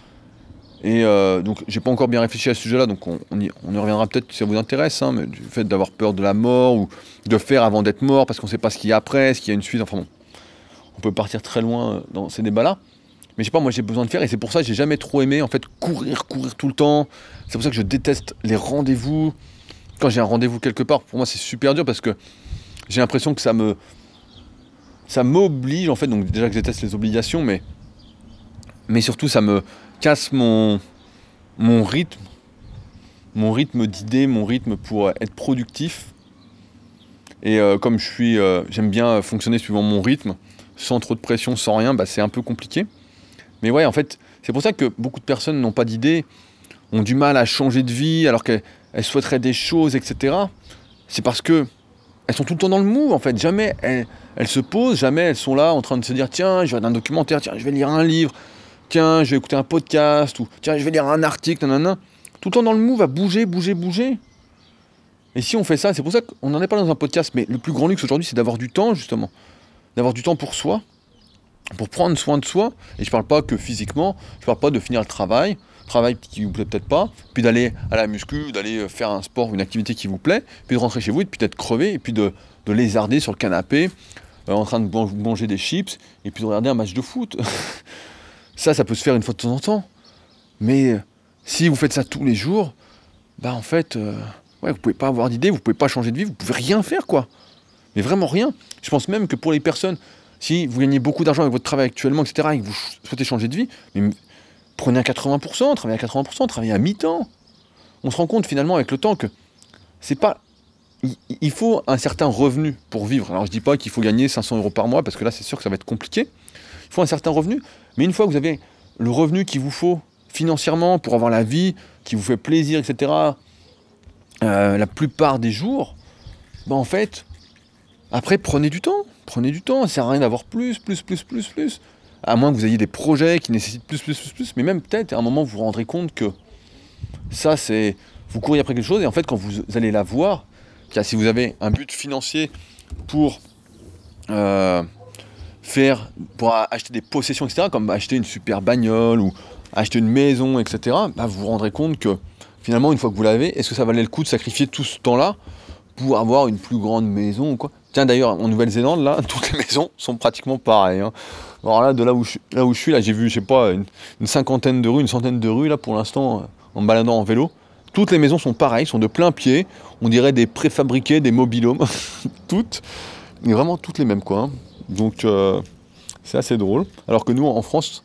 Et euh, donc, j'ai pas encore bien réfléchi à ce sujet-là, donc on, y, on, y, reviendra peut-être si ça vous intéresse, hein, mais du fait d'avoir peur de la mort ou de faire avant d'être mort parce qu'on sait pas ce qu'il y a après, ce qu'il y a une suite, enfin bon, on peut partir très loin dans ces débats-là. Mais je sais pas, moi j'ai besoin de faire et c'est pour ça que j'ai jamais trop aimé en fait courir, courir tout le temps. C'est pour ça que je déteste les rendez-vous. Quand j'ai un rendez-vous quelque part, pour moi c'est super dur parce que j'ai l'impression que ça me ça m'oblige en fait. Donc déjà que je déteste les obligations, mais mais surtout ça me casse mon mon rythme, mon rythme d'idées, mon rythme pour être productif. Et euh, comme je suis, euh, j'aime bien fonctionner suivant mon rythme, sans trop de pression, sans rien, bah, c'est un peu compliqué. Mais ouais, en fait, c'est pour ça que beaucoup de personnes n'ont pas d'idées, ont du mal à changer de vie alors qu'elles souhaiteraient des choses, etc. C'est parce que elles sont tout le temps dans le mou, en fait. Jamais elles, se posent, jamais elles sont là en train de se dire tiens, je vais regarder un documentaire, tiens, je vais lire un livre, tiens, je vais écouter un podcast, ou tiens, je vais lire un article, nanana. Tout le temps dans le mou, va bouger, bouger, bouger. Et si on fait ça, c'est pour ça qu'on n'en est pas dans un podcast, mais le plus grand luxe aujourd'hui, c'est d'avoir du temps, justement. D'avoir du temps pour soi, pour prendre soin de soi, et je parle pas que physiquement, je parle pas de finir le travail, travail qui vous plaît peut-être pas, puis d'aller à la muscu, d'aller faire un sport, une activité qui vous plaît, puis de rentrer chez vous et puis d'être crevé, et puis de, de lézarder sur le canapé, euh, en train de manger des chips, et puis de regarder un match de foot. ça, ça peut se faire une fois de temps en temps. Mais euh, si vous faites ça tous les jours, bah en fait, euh, vous pouvez pas avoir d'idée, vous pouvez pas changer de vie, vous pouvez rien faire, quoi. Mais vraiment rien. Je pense même que pour les personnes, si vous gagnez beaucoup d'argent avec votre travail actuellement, etc., et que vous souhaitez changer de vie, mais prenez à 80%, travaillez à 80%, travaillez à mi-temps. On se rend compte finalement avec le temps que c'est pas. Il faut un certain revenu pour vivre. Alors je dis pas qu'il faut gagner 500 euros par mois parce que là c'est sûr que ça va être compliqué. Il faut un certain revenu, mais une fois que vous avez le revenu qu'il vous faut financièrement pour avoir la vie qui vous fait plaisir, etc. Euh, la plupart des jours, ben en fait, après prenez du temps, prenez du temps. Ça sert à rien d'avoir plus, plus, plus, plus, plus. À moins que vous ayez des projets qui nécessitent plus, plus, plus, plus. Mais même peut-être, à un moment, vous vous rendrez compte que ça, c'est. Vous courez après quelque chose, et en fait, quand vous allez la voir, si vous avez un but financier pour euh, faire. pour acheter des possessions, etc., comme acheter une super bagnole ou acheter une maison, etc., bah, vous vous rendrez compte que finalement, une fois que vous l'avez, est-ce que ça valait le coup de sacrifier tout ce temps-là pour avoir une plus grande maison ou quoi? Tiens, d'ailleurs, en Nouvelle-Zélande, là, toutes les maisons sont pratiquement pareilles. Hein. Alors là, de là où je, là où je suis, là, j'ai vu, je sais pas, une, cinquantaine de rues, une centaine de rues, là, pour l'instant, en me baladant en vélo. Toutes les maisons sont pareilles, sont de plein pied. On dirait des préfabriqués, des mobilhomes. toutes. Mais vraiment toutes les mêmes, quoi. Hein. Donc, euh, c'est assez drôle. Alors que nous, en France,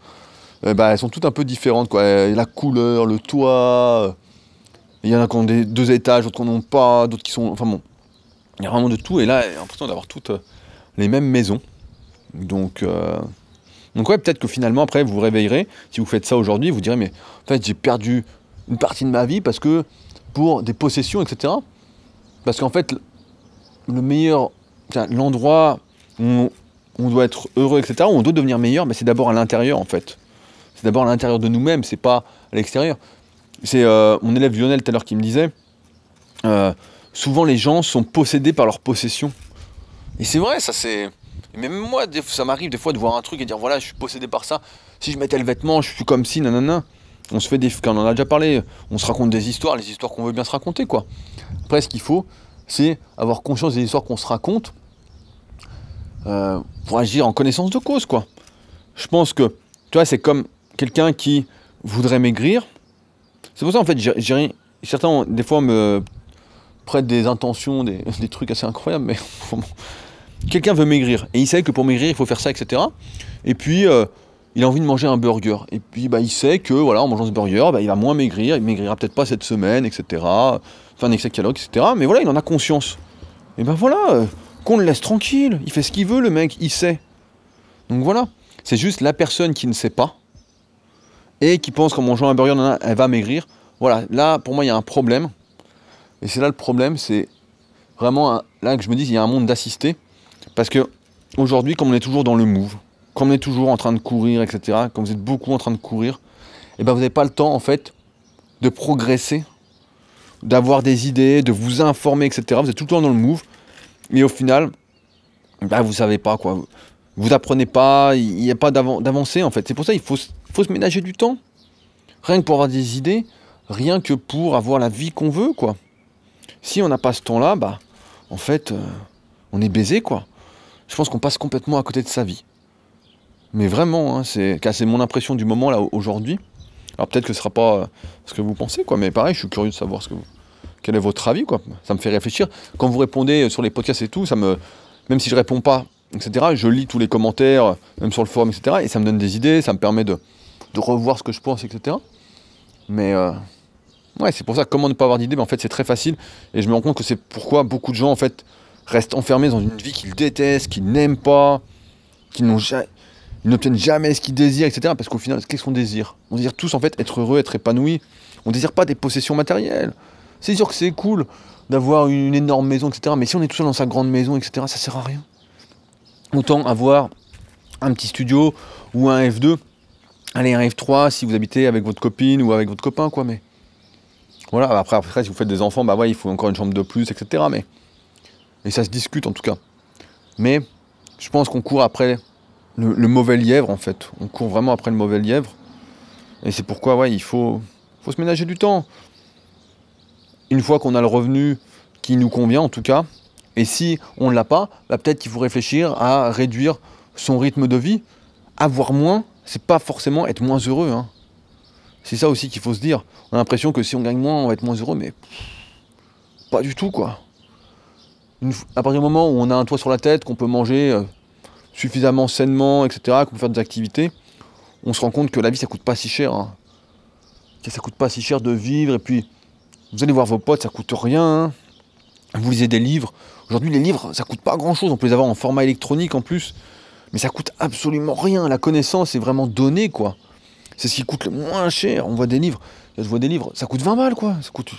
euh, bah, elles sont toutes un peu différentes. Quoi. La couleur, le toit. Il y en a qui ont des deux étages, d'autres qui n'en pas, d'autres qui sont. Enfin bon, il y a vraiment de tout. Et là, j'ai l'impression d'avoir toutes euh, les mêmes maisons. Donc, euh, donc ouais, peut-être que finalement, après, vous vous réveillerez. Si vous faites ça aujourd'hui, vous direz, mais en fait, j'ai perdu une partie de ma vie parce que pour des possessions, etc. Parce qu'en fait, le meilleur, l'endroit où on doit être heureux, etc., on doit devenir meilleur, mais c'est d'abord à l'intérieur, en fait c'est d'abord à l'intérieur de nous-mêmes, c'est pas à l'extérieur. C'est euh, mon élève Lionel tout à l'heure qui me disait euh, souvent les gens sont possédés par leur possession. Et c'est vrai, ça c'est. Même moi, ça m'arrive des fois de voir un truc et dire voilà, je suis possédé par ça. Si je mettais le vêtement, je suis comme si, nanana. On se fait des. On en a déjà parlé, on se raconte des histoires, les histoires qu'on veut bien se raconter, quoi. Après, ce qu'il faut, c'est avoir conscience des histoires qu'on se raconte euh, pour agir en connaissance de cause, quoi. Je pense que, tu vois, c'est comme quelqu'un qui voudrait maigrir. C'est pour ça, en fait, j'ai certains, des fois, me prêtent des intentions, des, trucs assez incroyables, mais quelqu'un veut maigrir, et il sait que pour maigrir, il faut faire ça, etc. Et puis, euh, il a envie de manger un burger. Et puis, bah, il sait que, voilà, en mangeant ce burger, bah, il va moins maigrir, il maigrira peut-être pas cette semaine, etc. Enfin, un etc. Mais voilà, il en a conscience. Et ben voilà, euh, qu'on le laisse tranquille. Il fait ce qu'il veut, le mec, il sait. Donc voilà, c'est juste la personne qui ne sait pas et qui pense qu'en mangeant un burger, elle va maigrir. Voilà, là, pour moi, il y a un problème. Et c'est là le problème, c'est vraiment là que je me dis, il y a un monde d'assister. Parce que aujourd'hui, comme on est toujours dans le move, comme on est toujours en train de courir, etc., comme vous êtes beaucoup en train de courir, et eh ben vous n'avez pas le temps, en fait, de progresser, d'avoir des idées, de vous informer, etc. Vous êtes tout le temps dans le move. Et au final, bah, vous savez pas quoi. Vous apprenez pas, il n'y a pas d'avancée en fait. C'est pour ça qu'il faut faut se ménager du temps. Rien que pour avoir des idées, rien que pour avoir la vie qu'on veut, quoi. Si on n'a pas ce temps-là, bah, en fait, euh, on est baisé, quoi. Je pense qu'on passe complètement à côté de sa vie. Mais vraiment, hein, c'est mon impression du moment, là, aujourd'hui. Alors peut-être que ce sera pas euh, ce que vous pensez, quoi. Mais pareil, je suis curieux de savoir ce que vous... quel est votre avis, quoi. Ça me fait réfléchir. Quand vous répondez sur les podcasts et tout, ça me... Même si je réponds pas, etc., je lis tous les commentaires, même sur le forum, etc., et ça me donne des idées, ça me permet de de revoir ce que je pense, etc. Mais euh, ouais, c'est pour ça comment ne pas avoir d'idée, mais en fait c'est très facile. Et je me rends compte que c'est pourquoi beaucoup de gens en fait restent enfermés dans une vie qu'ils détestent, qu'ils n'aiment pas, qu'ils n'obtiennent jamais ce qu'ils désirent, etc. Parce qu'au final, qu'est-ce qu'on désire? On désire tous en fait être heureux, être épanoui. On désire pas des possessions matérielles. C'est sûr que c'est cool d'avoir une énorme maison, etc. Mais si on est tout seul dans sa grande maison, etc., ça sert à rien. Autant avoir un petit studio ou un F2 Allez, un F3 si vous habitez avec votre copine ou avec votre copain, quoi, mais. Voilà, après, après si vous faites des enfants, bah ouais, il faut encore une chambre de plus, etc. Mais. Et ça se discute en tout cas. Mais je pense qu'on court après le, mauvais lièvre, en fait. On court vraiment après le mauvais lièvre. Et c'est pourquoi, ouais, il faut, faut se ménager du temps. Une fois qu'on a le revenu qui nous convient en tout cas, et si on ne l'a pas, bah, peut-être qu'il faut réfléchir à réduire son rythme de vie. Avoir moins, c'est pas forcément être moins heureux. Hein. C'est ça aussi qu'il faut se dire. On a l'impression que si on gagne moins, on va être moins heureux, mais pas du tout quoi. à partir du moment où on a un toit sur la tête, qu'on peut manger euh, suffisamment sainement, etc., qu'on peut faire des activités, on se rend compte que la vie ça coûte pas si cher. Hein. Que ça coûte pas si cher de vivre, et puis vous allez voir vos potes, ça coûte rien. Hein. Vous lisez des livres. Aujourd'hui, les livres, ça coûte pas grand chose. On peut les avoir en format électronique en plus. Mais ça coûte absolument rien. La connaissance est vraiment donnée, quoi. C'est ce qui coûte le moins cher. On voit des livres. Je vois des livres, ça coûte 20 balles, quoi. Ça coûte.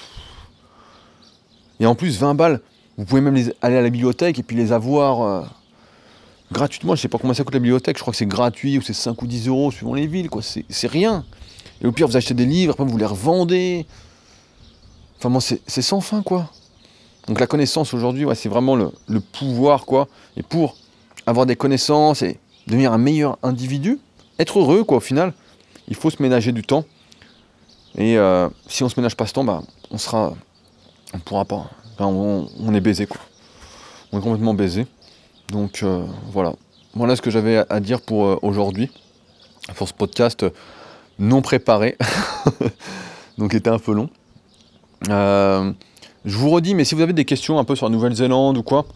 Et en plus, 20 balles, vous pouvez même aller à la bibliothèque et puis les avoir euh, gratuitement. Je sais pas combien ça coûte la bibliothèque. Je crois que c'est gratuit ou c'est 5 ou 10 euros suivant les villes, quoi. C'est rien. Et au pire, vous achetez des livres, après vous les revendez. Enfin, moi, c'est sans fin, quoi. Donc la connaissance aujourd'hui, c'est vraiment le, pouvoir, quoi. Et pour avoir des connaissances et devenir un meilleur individu, être heureux, quoi, au final, il faut se ménager du temps. Et euh, si on se ménage pas ce temps, bah, on sera, on pourra pas. on, est baisé, quoi. On est complètement baisé. Donc euh, voilà. Voilà ce que j'avais à dire pour euh, aujourd'hui, pour ce podcast non préparé, donc il était un peu long. Je vous redis, mais si vous avez des questions un peu sur la Nouvelle-Zélande ou quoi,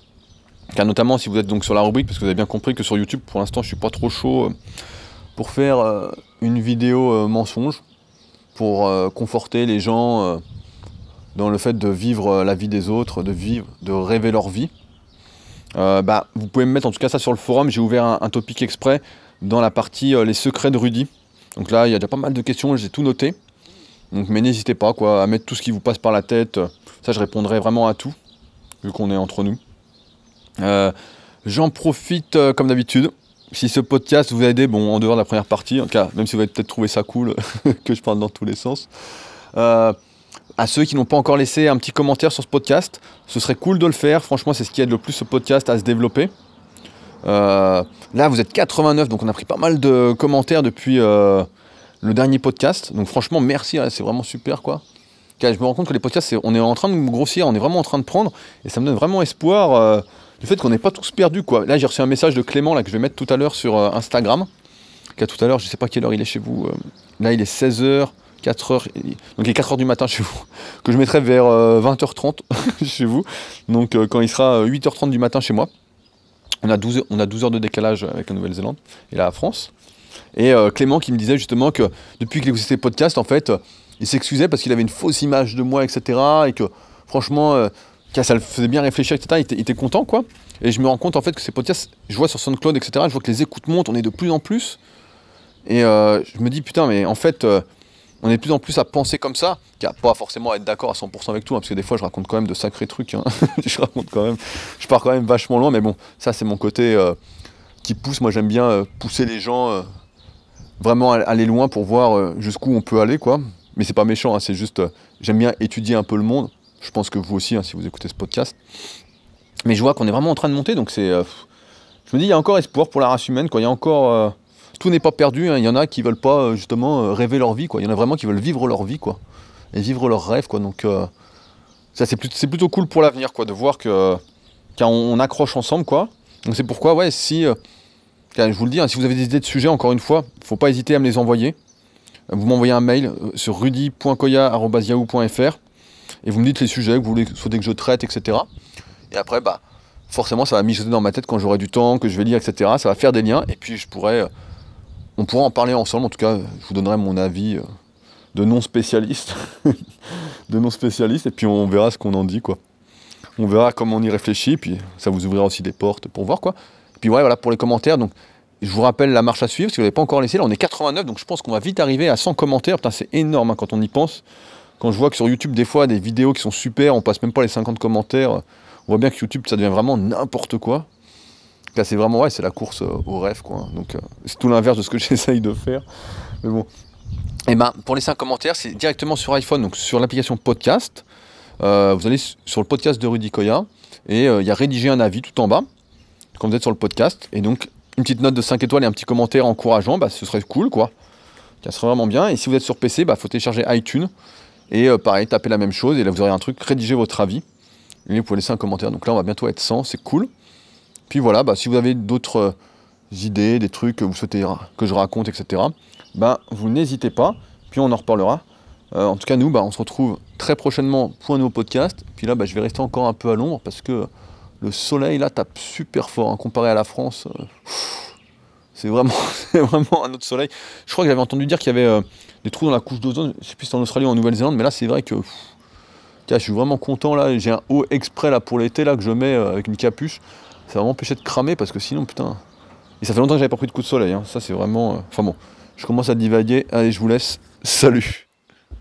car notamment si vous êtes donc sur la rubrique, parce que vous avez bien compris que sur YouTube, pour l'instant, je suis pas trop chaud euh, pour faire euh, une vidéo euh, mensonge, pour conforter les gens dans le fait de vivre la vie des autres, de vivre, de rêver leur vie. bah, vous pouvez me mettre en tout cas ça sur le forum. J'ai ouvert un, topic exprès dans la partie les secrets de Rudy. Donc là, il y a déjà pas mal de questions, j'ai tout noté. Donc, mais n'hésitez pas quoi, à mettre tout ce qui vous passe par la tête. Ça, je répondrai vraiment à tout, vu qu'on est entre nous. Euh, j'en profite, euh, comme d'habitude. Si ce podcast vous a aidé, bon, en dehors de la première partie, en tout cas, même si vous avez peut-être trouvé ça cool, que je parle dans tous les sens, euh, à ceux qui n'ont pas encore laissé un petit commentaire sur ce podcast, ce serait cool de le faire. Franchement, c'est ce qui aide le plus ce podcast à se développer. là, vous êtes 89, donc on a pris pas mal de commentaires depuis le dernier podcast. Donc franchement, merci, hein, c'est vraiment super, quoi je me rends compte que les podcasts, on est en train de grossir, on est vraiment en train de prendre, et ça me donne vraiment espoir euh, du fait qu'on n'est pas tous perdus. Quoi. Là, j'ai reçu un message de Clément là, que je vais mettre tout à l'heure sur euh, Instagram, qu'à tout à l'heure, je sais pas quelle heure il est chez vous. Euh, là, il est 16h, 4h, donc il est 4h du matin chez vous, que je mettrai vers 20h30 chez vous, donc quand il sera 8h30 du matin chez moi. On a 12, on a 12 heures de décalage avec la Nouvelle-Zélande et la France. Et Clément qui me disait justement que depuis qu'il écoutait podcasts, en fait, il s'excusait parce qu'il avait une fausse image de moi, etc. Et que franchement, euh, ça le faisait bien réfléchir, etc. Il était, content, quoi. Et je me rends compte en fait que ces podcasts, je vois sur SoundCloud, etc. Je vois que les écoutes montent, on est de plus en plus. Et euh, je me dis, putain, mais en fait, euh, on est de plus en plus à penser comme ça, qui a pas forcément à être d'accord à 100% avec tout, hein, parce que des fois, je raconte quand même de sacrés trucs. Hein. je raconte quand même, je pars quand même vachement loin, mais bon, ça, c'est mon côté qui pousse. Moi, j'aime bien pousser les gens vraiment aller loin pour voir jusqu'où on peut aller, quoi. Mais c'est pas méchant, hein, c'est juste, euh, j'aime bien étudier un peu le monde. Je pense que vous aussi, hein, si vous écoutez ce podcast. Mais je vois qu'on est vraiment en train de monter, donc c'est. Euh, je me dis, il y a encore espoir pour la race humaine, quoi. Il y a encore. Euh, tout n'est pas perdu. Hein. Il y en a qui veulent pas justement rêver leur vie, quoi. Il y en a vraiment qui veulent vivre leur vie, quoi. Et vivre leurs rêves, quoi. Donc ça, c'est, plutôt cool pour l'avenir, quoi, de voir que quand on, accroche ensemble, quoi. C'est pourquoi, ouais, si. Je vous le dis, si vous avez des idées de sujets, encore une fois, faut pas hésiter à me les envoyer vous m'envoyez un mail euh, sur rudy.koya.yahoo.fr et vous me dites les sujets que vous voulez, souhaitez que je traite, etc. Et après, bah, forcément, ça va mijoter dans ma tête quand j'aurai du temps, que je vais lire, etc. Ça va faire des liens et puis je pourrais, euh, on pourra en parler ensemble. En tout cas, je vous donnerai mon avis euh, de non spécialiste, de non spécialiste, et puis on verra ce qu'on en dit, quoi. On verra comment on y réfléchit, puis ça vous ouvrira aussi des portes pour voir, quoi. Puis ouais, voilà pour les commentaires. Donc je vous rappelle la marche à suivre, si vous n'avez pas encore laissé. Là, on est 89, donc je pense qu'on va vite arriver à 100 commentaires. Putain, c'est énorme hein, quand on y pense. Quand je vois que sur YouTube, des fois, des vidéos qui sont super, on passe même pas les 50 commentaires. On voit bien que YouTube, ça devient vraiment n'importe quoi. Là, c'est vraiment, ouais, c'est la course euh, au rêve, quoi. Donc, euh, c'est tout l'inverse de ce que j'essaye de faire. Mais bon. Et eh ben, pour les 5 commentaires, c'est directement sur iPhone, donc sur l'application podcast. Euh, vous allez sur le podcast de Rudy Koya et il y a rédiger un avis tout en bas quand vous êtes sur le podcast. Et donc, une petite note de 5 étoiles et un petit commentaire encourageant, bah, ce serait cool, quoi. Ça serait vraiment bien. Et si vous êtes sur PC, il bah, faut télécharger iTunes. Et euh, pareil, tapez la même chose. Et là, vous aurez un truc, rédigez votre avis. Et vous pouvez laisser un commentaire. Donc là, on va bientôt être 100. C'est cool. Puis voilà, bah, si vous avez d'autres euh, idées, des trucs que vous souhaitez que je raconte, etc., bah, vous n'hésitez pas. Puis on en reparlera. Euh, en tout cas, nous, bah, on se retrouve très prochainement pour un nouveau podcast. Puis là, bah, je vais rester encore un peu à l'ombre parce que le soleil là tape super fort. Hein, comparé à la France, c'est vraiment, vraiment un autre soleil. Je crois que j'avais entendu dire qu'il y avait euh, des trous dans la couche d'ozone. Je sais plus si c'est en Australie ou en Nouvelle-Zélande, mais là, c'est vrai que. je suis vraiment content là. J'ai un haut exprès là pour l'été là que je mets euh, avec une capuche. Ça va vraiment empêcher de cramer parce que sinon, putain. Et ça fait longtemps que j'avais pas pris de coup de soleil. Hein. Ça, c'est vraiment. Enfin bon, je commence à divaguer. Allez, je vous laisse. Salut